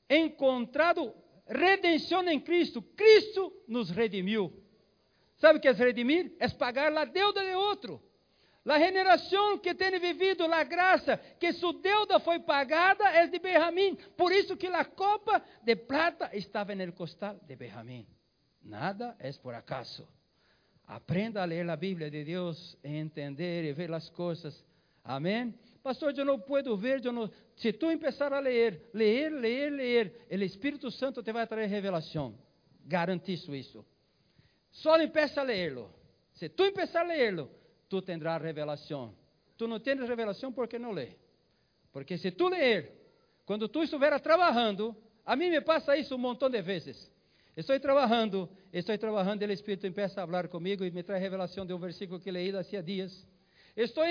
encontrado redenção em Cristo. Cristo nos redimiu. Sabe o que é redimir? É pagar a deuda de outro. A generação que tem vivido a graça, que sua deuda foi pagada, é de Benjamim. Por isso que a copa de plata estava no costal de Benjamim. Nada é por acaso. Aprenda a ler a Bíblia de Deus, entender e ver as coisas. Amém? Pastor, eu não posso ver, eu não... se tu começar a ler, ler, ler, ler, o Espírito Santo te vai trazer revelação. Garantizo isso. Só empeça a lerlo. Se tu começar a lerlo, tu tendrás revelação. Tu não tens revelação porque não lê. Porque se tu ler, quando tu estiver trabalhando, a mim me passa isso um montão de vezes. Estou trabalhando, estou trabalhando, o Espírito começa a falar comigo e me traz revelação de um versículo que leí há dias. Estou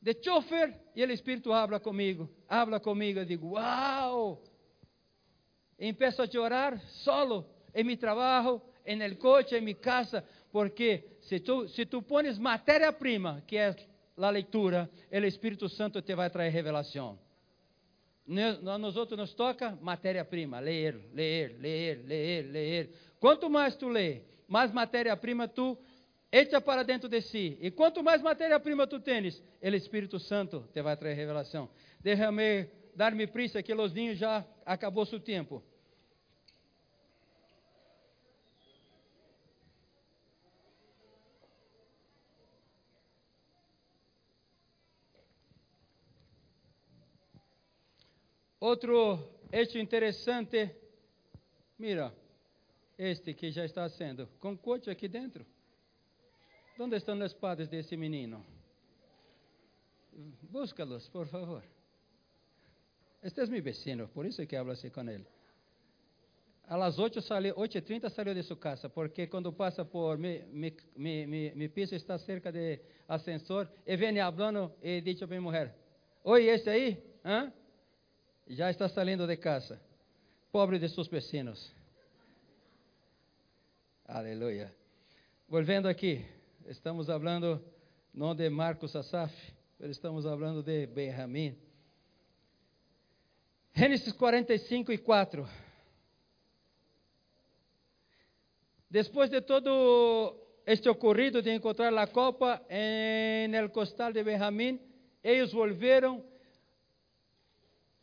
de chofer e o Espírito habla comigo, habla comigo, eu digo, uau! Empeço a chorar solo em meu trabalho, em el coche, em minha casa, porque se tu, se tu pones matéria-prima, que é a leitura, o Espírito Santo te vai trazer revelação. Nós outros nos toca matéria-prima, ler, ler, ler, ler, ler. Quanto mais tu lê, mais matéria-prima tu echa para dentro de si. E quanto mais matéria-prima tu tens, o Espírito Santo te vai trazer revelação. Deixa-me dar-me prisa que os ninhos já acabou seu tempo. Outro hecho interessante, mira, este que já está sendo, com coche aqui dentro. Onde estão os padres desse menino? Búscalos, por favor. Este é meu vecino, por isso que hablo assim com ele. Las 8 salió, 8.30 salió de sua casa, porque quando passa por mi, mi, mi, mi, piso está cerca de ascensor, e vem hablando e diz a minha mulher, Oi, esse aí? Hã? Já está saindo de casa. Pobre de seus vecinos. Aleluia. Volvendo aqui, estamos falando não de Marcos Asaf, estamos falando de Benjamim. Gênesis 45 e 4. Depois de todo este ocorrido de encontrar a copa en el costal de Benjamim, eles volveram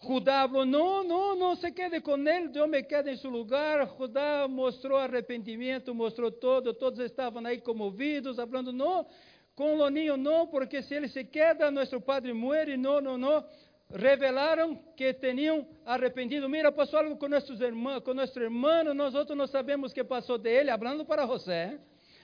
Judá falou: não, não, não se quede com ele, eu me quedo em seu lugar. Judá mostrou arrependimento, mostrou todo, todos estavam aí comovidos, falando: não, com o ninho não, porque se ele se queda, nosso padre muere, não, não, não. Revelaram que tinham arrependido. Mira, passou algo com nossos irmãos, com nosso irmão, nós outros não sabemos o que passou dele, falando para José.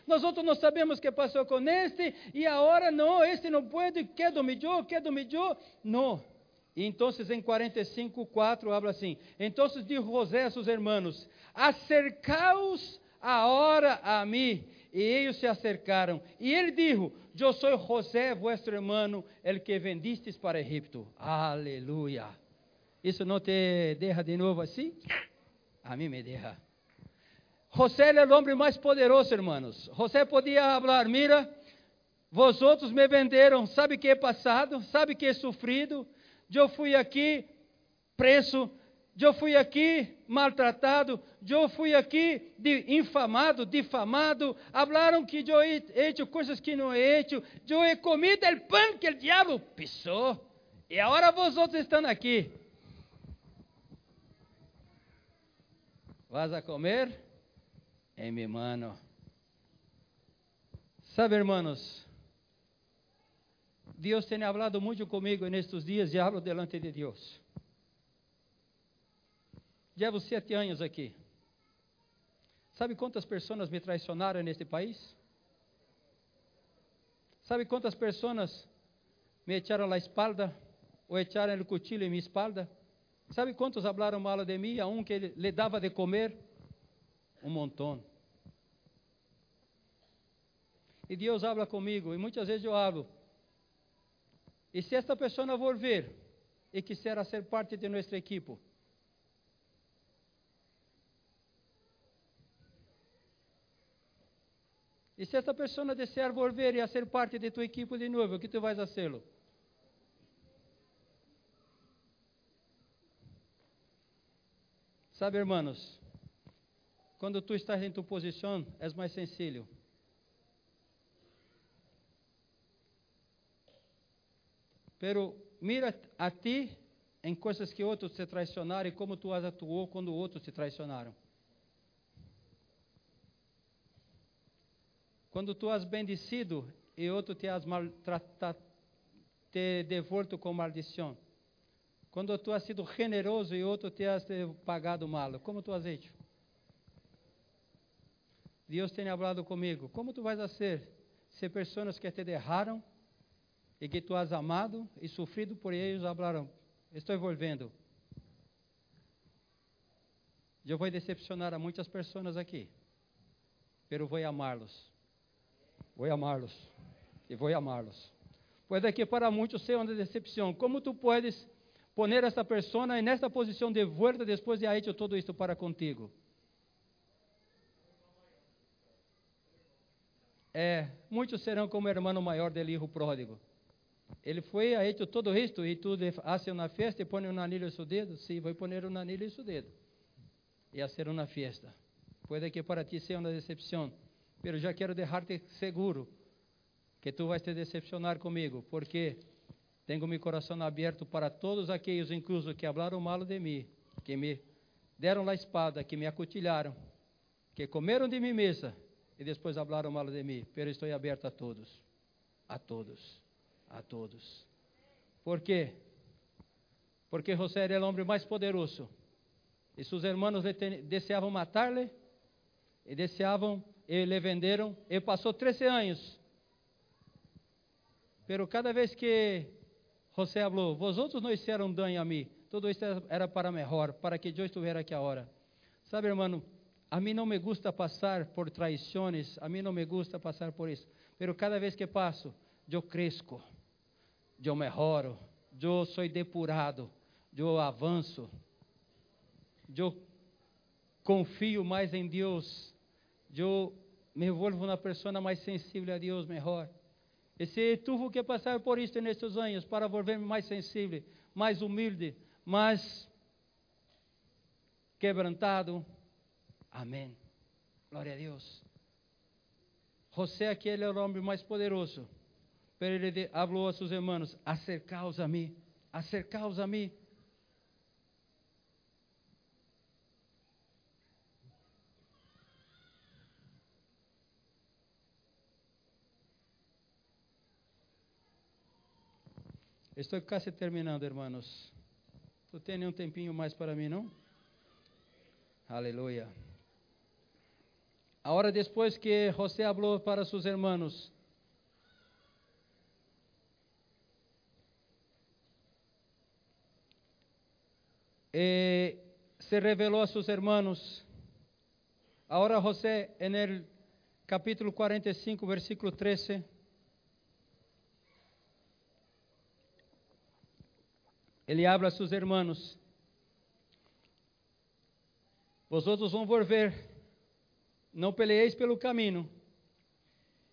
Nós outros não sabemos o que passou com este, e agora não, este não pode, que dominou, que dominou. Não. E então, em 45, 4, habla assim: Então dijo José a seus hermanos: Acercaos agora a mim. E eles se acercaram. E ele dijo: Eu sou José, vosso hermano, el que vendistes para Egipto. Aleluia. Isso não te deixa de novo assim? A mim me deixa. José é o homem mais poderoso, hermanos. José podia falar: Mira, vosotros me venderam. Sabe que é passado? Sabe que é sofrido? Eu fui aqui preso, eu fui aqui maltratado, eu fui aqui infamado, difamado, falaram que eu he hecho coisas que não he hecho, eu he comido o pão que o diabo pisou, e agora vosotros estão aqui. Vas a comer em mi mano. Sabe, hermanos, Deus tem hablado muito comigo nestes dias e hablo delante de Deus. Llevo sete anos aqui. Sabe quantas pessoas me traicionaram neste país? Sabe quantas pessoas me echaram a espalda ou echaram o cuchillo em minha espalda? Sabe quantos falaram mal de mim? A um que lhe dava de comer? Um montão. E Deus habla comigo, e muitas vezes eu hablo. E se esta pessoa volver e quiser ser parte de nossa equipe, E se esta pessoa desejar volver e ser parte de tua equipe de novo, o que tu vais fazer? Sabe, hermanos, quando tu estás em tua posição, és mais sencillo. Pero mira a ti em coisas que outros te traicionaram e como tu as atuou quando outros te traicionaram. Quando tu has bendecido e outro te has maltratado, te devolto com maldição. Quando tu has sido generoso e outro te has pagado mal, como tu has hecho? Deus tem falado comigo. Como tu vais ser se pessoas que te derraram e que tu has amado e sofrido por eles falaram, estou volvendo. Eu vou decepcionar a muitas pessoas aqui, pero vou amá-los. Vou amá-los. E vou amá-los. Puede que para muitos seja uma decepção. Como tu puedes poner esta pessoa en esta posição de vuelta depois de hecho todo isto para contigo? É, muitos serão como o irmão maior del hijo pródigo. Ele foi, ha hecho todo isto e tu hace uma festa e põe um anillo em seu dedo? Sim, sí, vou pôr um anillo em seu dedo. E a ser uma festa. Puede que para ti seja uma decepção pero já quero deixar-te seguro que tu vais te decepcionar comigo, porque tenho meu coração aberto para todos aqueles, incluso que falaram mal de mim, que me deram a espada, que me acutilharam, que comeram de mim mesa e depois falaram mal de mim, pero estou aberto a todos, a todos, a todos. Por quê? Porque José era o homem mais poderoso e seus irmãos deseavam matar-lhe e deseavam e le venderam, e passou 13 anos. Pero cada vez que José falou, vosotros não hicieron daño a mim, todo isso era para melhor, para que eu estivesse aqui agora. Sabe, irmão, a mim não me gusta passar por traições, a mim não me gusta passar por isso. Pero cada vez que passo, eu cresco, eu melhoro, eu sou depurado, eu avanço, eu confio mais em Deus eu me volvo na pessoa mais sensível a Deus melhor. E se tu que passar por isto nestes anos para volver-me mais sensível, mais humilde, mais quebrantado, amém. Glória a Deus. José, aquele é o homem mais poderoso, pero ele falou a seus irmãos: acercaos a mim, acercaos a mim. Estou quase terminando, irmãos. Tu tem um tempinho mais para mim, não? Aleluia. Agora, depois que José falou para seus irmãos, e se revelou a seus irmãos. Agora, José, no capítulo 45, versículo 13. ele habla a seus irmãos: Vosotros vão volver, não peleeis pelo caminho,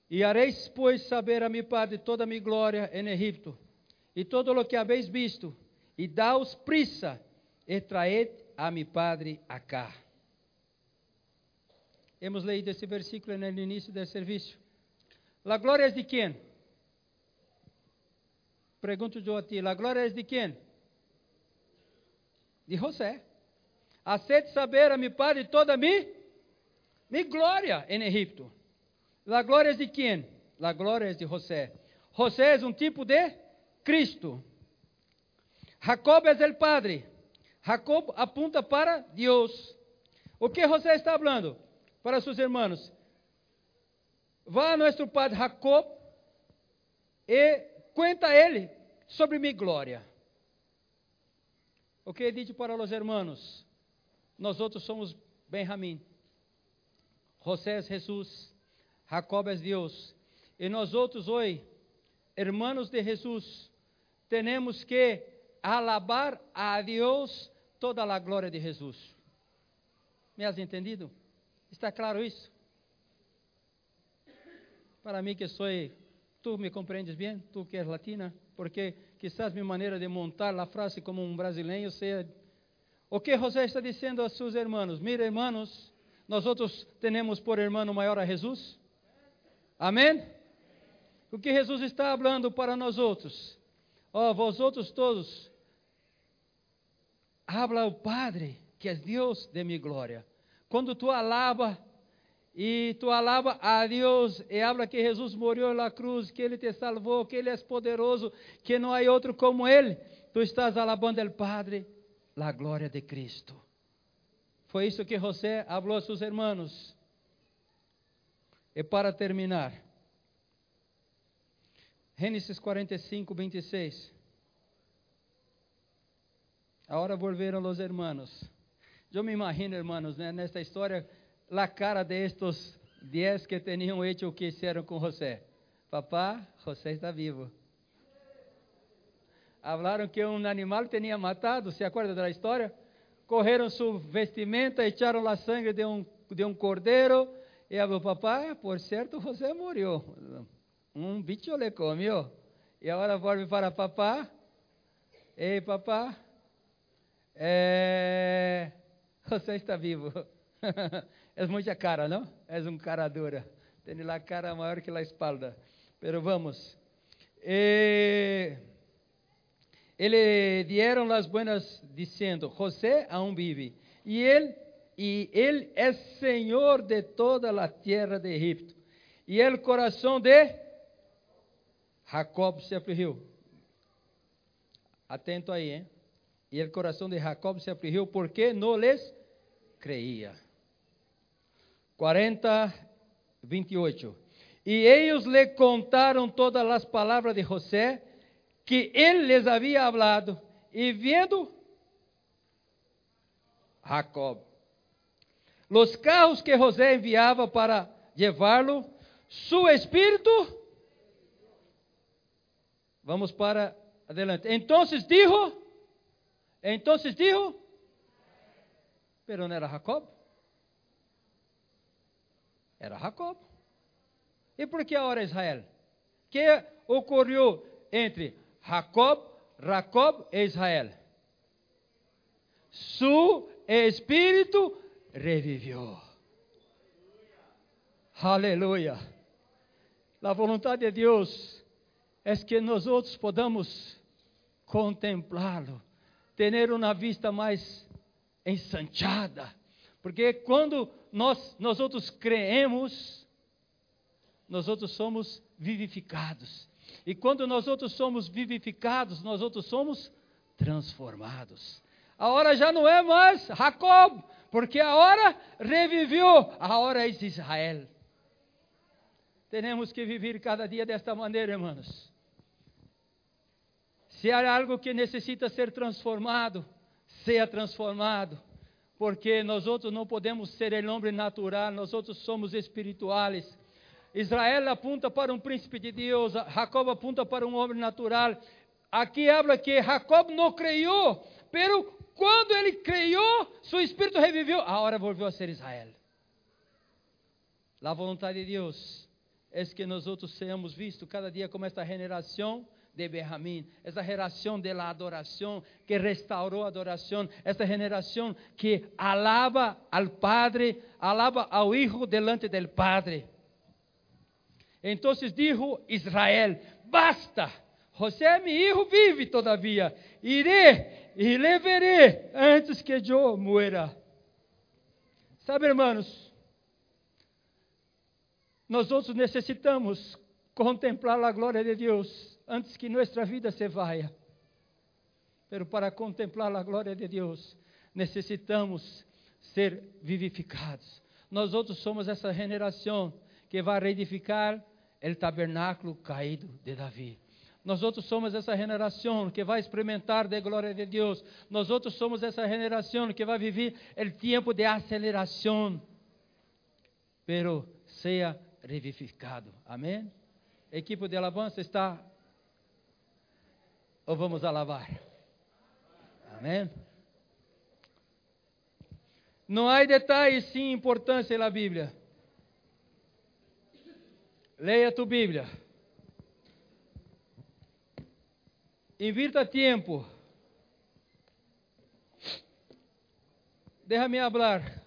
e hareis, pois, saber a mi Padre toda a minha glória em Egipto, e todo o que habéis visto, e daos prisa, e traed a mi Padre acá. Hemos leído esse versículo no início do serviço. La glória é de quem? Pergunto eu a ti, la glória é de quem? de José. Haced saber a mi padre toda mi, mi glória em Egipto. La glória é de quem? La glória é de José. José é um tipo de Cristo. Jacob é o padre. Jacob apunta para Deus. O que José está falando para seus irmãos? Vá a nosso padre Jacob e cuenta a ele sobre minha glória. O que he dicho para os irmãos? Nós outros somos Benjamim. José é Jesus. Jacob é Deus. E nós outros hoje, hermanos de Jesus, temos que alabar a Deus toda a glória de Jesus. Me has entendido? Está claro isso? Para mim que sou, tu me compreendes bem, tu que és latina, porque quizás minha maneira de montar a frase como um brasileiro seja o que José está dizendo a seus irmãos? Mira, irmãos, nós outros temos por irmão maior a Jesus. Amém? O que Jesus está falando para nós outros? Ó, oh, vós outros todos, habla o Padre, que é Deus de minha glória. Quando tu alaba e tu alaba a Deus e habla que Jesus morreu na cruz, que Ele te salvou, que Ele é poderoso, que não há outro como Ele, tu estás alabando o Padre a glória de Cristo. Foi isso que José falou a seus irmãos. E para terminar, Gênesis 45, 26. Agora volveram os irmãos. Eu me imagino, irmãos, né, nesta história, a cara de estes dez que tinham hecho o que fizeram com José. Papá, José está vivo. Falaram que um animal tinha matado, se acorda da história? Correram sua vestimenta, echaram a sangue de um, de um cordeiro, e falou, papai, por certo, José morreu. Um bicho le comeu. E agora volve para papá. Ei, papá, é, José está vivo. é muita cara, não? É um cara dura. Tem a cara maior que a espalda. Pero vamos. E ele dieron las buenas dizendo: José aún vive. E ele e ele é Senhor de toda a terra de Egipto. E o coração de Jacob se afligiu. Atento aí, hein? E o coração de Jacob se afligiu porque não lhes creía. 40, 28. E eles lhe contaram todas as palavras de José que ele lhes havia hablado, e vendo Jacob, os carros que José enviava para levá-lo, seu espírito. Vamos para adelante. Então dijo, então dijo, pero não era Jacob. Era Jacob. E por que agora Israel? que ocorreu entre Jacob, Jacob e Israel. Su espírito revivió. Aleluia. A vontade de Deus é que nós outros podamos contemplá-lo, ter uma vista mais ensanchada, porque quando nós nós outros creemos, nós outros somos vivificados. E quando nós outros somos vivificados, nós outros somos transformados. A hora já não é mais Jacob, porque a hora reviveu, a hora é Israel. Temos que viver cada dia desta maneira, irmãos. Se há algo que necessita ser transformado, seja transformado, porque nós outros não podemos ser el homem natural, nós outros somos espirituais. Israel apunta para um príncipe de Deus, Jacob apunta para um homem natural. Aqui habla que Jacob não creyó, pero quando ele creyó, seu espírito reviveu, agora volveu a ser Israel. A vontade de Deus é que nós outros sejamos vistos cada dia como esta generação de Benjamín, essa geração de la adoração que restaurou a adoração, essa geração que alaba al Padre, alaba ao Hijo delante del Padre. Então dijo Israel: basta, José, mi hijo, vive todavía. Iré e le veré antes que eu muera. Sabe, irmãos, nós outros necessitamos contemplar a glória de Deus antes que nossa vida se vá. Pero para contemplar a glória de Deus, necessitamos ser vivificados. Nós outros somos essa geração que vai reedificar o tabernáculo caído de Davi. Nós outros somos essa geração que vai experimentar da glória de Deus. Nós outros somos essa geração que vai viver o tempo de aceleração. Pero seja revivificado. Amém? Equipe de alabança está ou vamos alabar? Amém? Não há detalhes sem importância na Bíblia. Leia tu Bíblia. Invirta tempo. Déjame hablar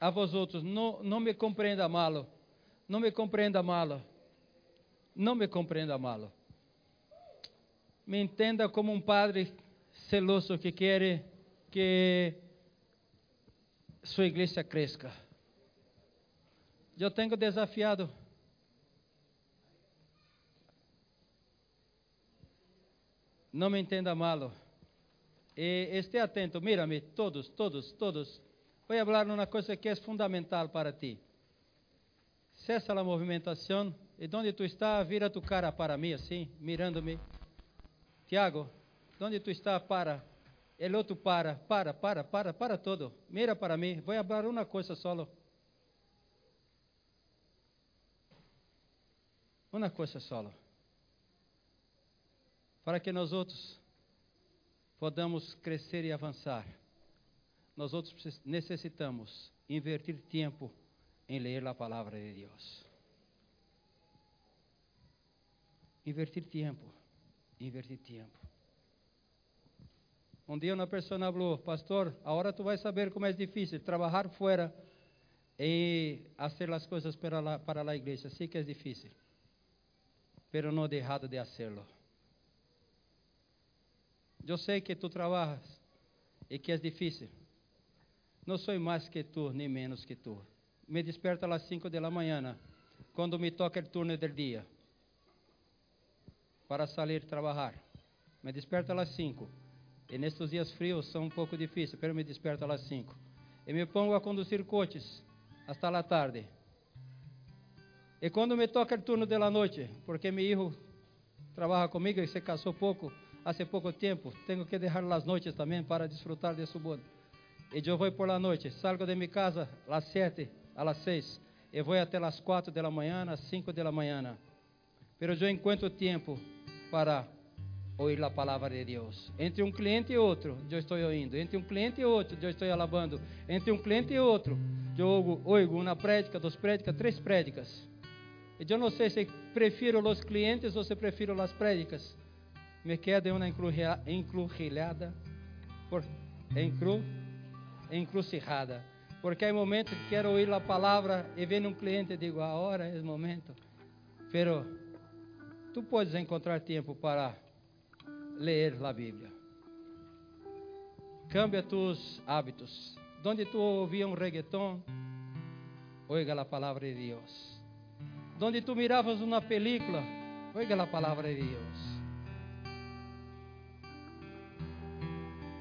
a vosotros. Não, não me compreenda malo. Não me compreenda malo. Não me compreenda malo. Me entenda como um padre celoso que quer que sua igreja cresça. Eu tenho desafiado não me entenda mal. E esteja atento, mira-me, todos, todos, todos. Vou falar uma coisa que é fundamental para ti. Cessa a movimentação e onde tu está, vira tu cara para mim assim, mirando-me. Tiago, onde tu está, para. El outro para, para, para, para, para todo. Mira para mim. Vou falar uma coisa solo. Uma coisa solo para que nós outros podamos crescer e avançar. Nós outros necessitamos invertir tempo em ler a palavra de Deus. Invertir tempo, invertir tempo. Um dia uma pessoa falou, pastor, agora tu vai saber como é difícil trabalhar fora e fazer as coisas para a, para a igreja. Sim que é difícil, pero não deixado de hacerlo. Eu sei que tu trabalhas e que é difícil. Não sou mais que tu, nem menos que tu. Me desperta às 5 da manhã, quando me toca o turno do dia, para sair trabalhar. Me desperta às 5. E nestes dias frios são um pouco difíceis, mas me desperta às 5. E me pongo a conduzir coches hasta a tarde. E quando me toca o turno da noite, porque meu filho trabalha comigo e se casou pouco, hace pouco tempo, tenho que deixar as noites também para desfrutar de su boda. E eu vou por la noite, salgo de minha casa às sete, às seis, e vou até as quatro da manhã, às cinco da manhã. Pero eu encontro tempo para ouvir a palavra de Deus. Entre um cliente e outro, eu estou ouvindo. Entre um cliente e outro, eu estou alabando. Entre um cliente e outro, eu ouço uma prédica, duas prédicas, três prédicas. E eu não sei se prefiro os clientes ou se prefiro as prédicas me queda uma encruzilhada, por, encru, encrucijada. Porque há momentos que quero ouvir a palavra e vem um cliente e digo, agora é o momento. Pero tu podes encontrar tempo para ler a Bíblia. Cambia tus hábitos. Donde tu ouvia um reggaeton, oiga a palavra de Deus. Donde tu miravas uma película, oiga a palavra de Deus.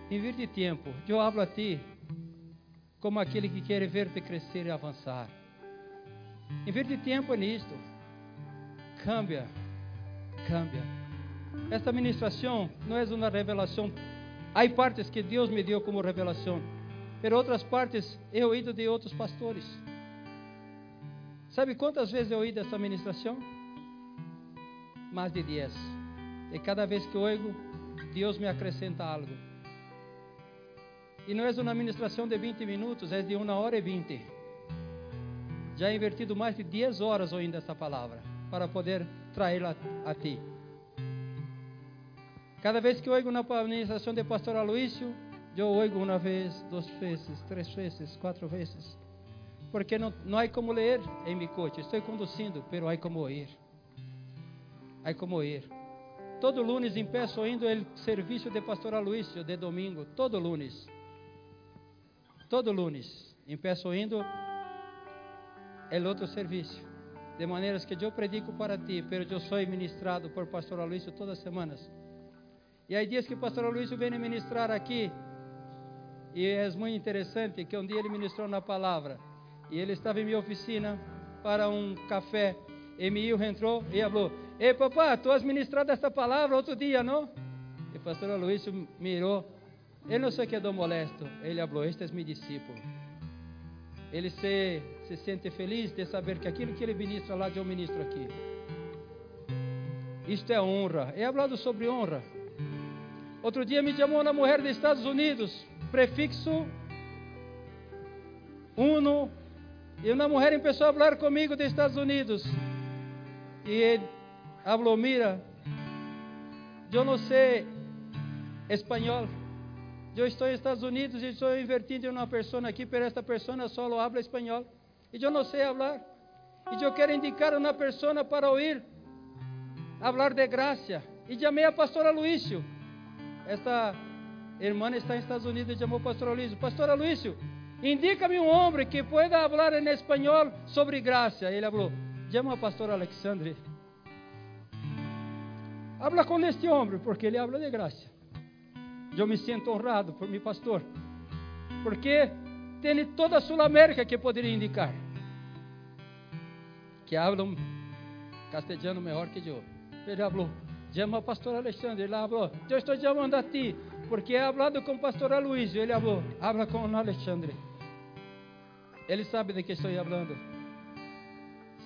Invirte tempo. Eu hablo a ti como aquele que quer ver-te crescer e avançar. Invirte tempo nisto. Cambia. Cambia. Esta ministração não é uma revelação. Há partes que Deus me deu como revelação, mas outras partes eu ouído de outros pastores. Sabe quantas vezes eu ouí dessa ministração? Mais de dez. E cada vez que eu ouço, Deus me acrescenta algo. E não é uma ministração de 20 minutos, é de uma hora e 20. Já invertido mais de 10 horas ouvindo essa palavra, para poder traí-la a ti. Cada vez que ouço uma ministração de pastor Aloísio, eu ouço uma vez, duas vezes, três vezes, quatro vezes. Porque não, não há como ler em meu coche. Estou conduzindo, pero há como ouvir. Há como ouvir. todo lunes empeço indo o serviço de pastor Aloysio de domingo, todo lunes. Todo lunes empeço indo o outro serviço. De maneiras que eu predico para ti, pero eu sou ministrado por pastor Aloysio todas as semanas. E aí dias que pastor Aloysio vem ministrar aqui, e é muito interessante que um dia ele ministrou na palavra, e ele estava em minha oficina para um café, e meu entrou e falou, Ei papá, tu has ministrado esta palavra outro dia, não? E pastor Aloysio mirou, ele não se quedou molesto, ele falou, este é meu discípulo. Ele se, se sente feliz de saber que aquilo que ele ministra lá, eu ministro aqui. Isto é honra. É falado sobre honra. Outro dia me chamou uma mulher dos Estados Unidos, prefixo uno, e uma mulher começou a falar comigo dos Estados Unidos. E ele falou: Mira, eu não sei espanhol. Eu estou nos Estados Unidos e estou invertindo em uma pessoa aqui, pero esta pessoa só habla espanhol. E eu não sei falar. E eu quero indicar uma pessoa para ouvir falar de graça. E chamei a pastora Luísio. Esta irmã está nos Estados Unidos e chamou o pastor Luísio. Pastora Luísio, indica-me um homem que pueda falar em espanhol sobre graça. Ele falou, chama a pastora Alexandre. Habla com este homem, porque ele habla de graça. Eu me sinto honrado por meu pastor, porque tem toda a Sul América que poderia indicar, que falam castelhano melhor que eu. Ele falou, chama o pastor Alexandre. Ele falou, eu estou chamando a ti, porque é hablado com o pastor Aloysio. Ele falou, habla com o Alexandre. Ele sabe de que estou falando.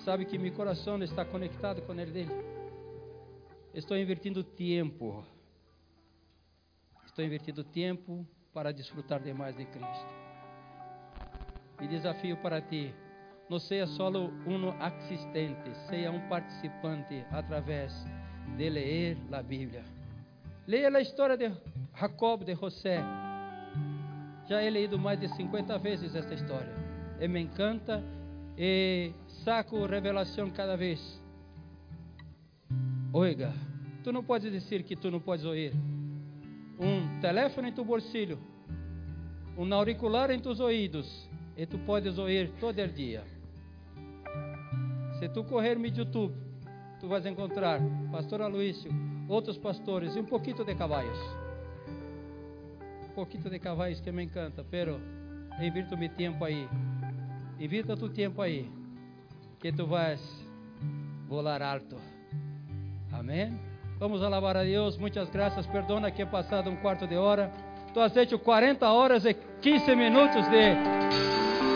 Sabe que meu coração está conectado com ele dele. Estou invertindo tempo Estou invertindo tempo para desfrutar demais de Cristo. E desafio para ti, não seja só um assistente, seja um participante através de ler a Bíblia. Leia a história de Jacob, de José. Já he leído mais de 50 vezes esta história. E me encanta e saco revelação cada vez. Oiga, tu não podes dizer que tu não podes ouvir um telefone em tu bolsillo, um auricular em tus ouvidos, e tu podes ouvir todo o dia. Se tu correr no YouTube, tu vais encontrar Pastor Aloísio, outros pastores e um pouquinho de cavalos. Um pouquinho de cavalos que me encanta, pero invirto meu tempo aí. Invita tu tempo aí, que tu vais volar alto. Amém? Vamos alabar a Deus. Muitas graças. Perdona que he passado um quarto de hora. Tu hecho 40 horas e 15 minutos de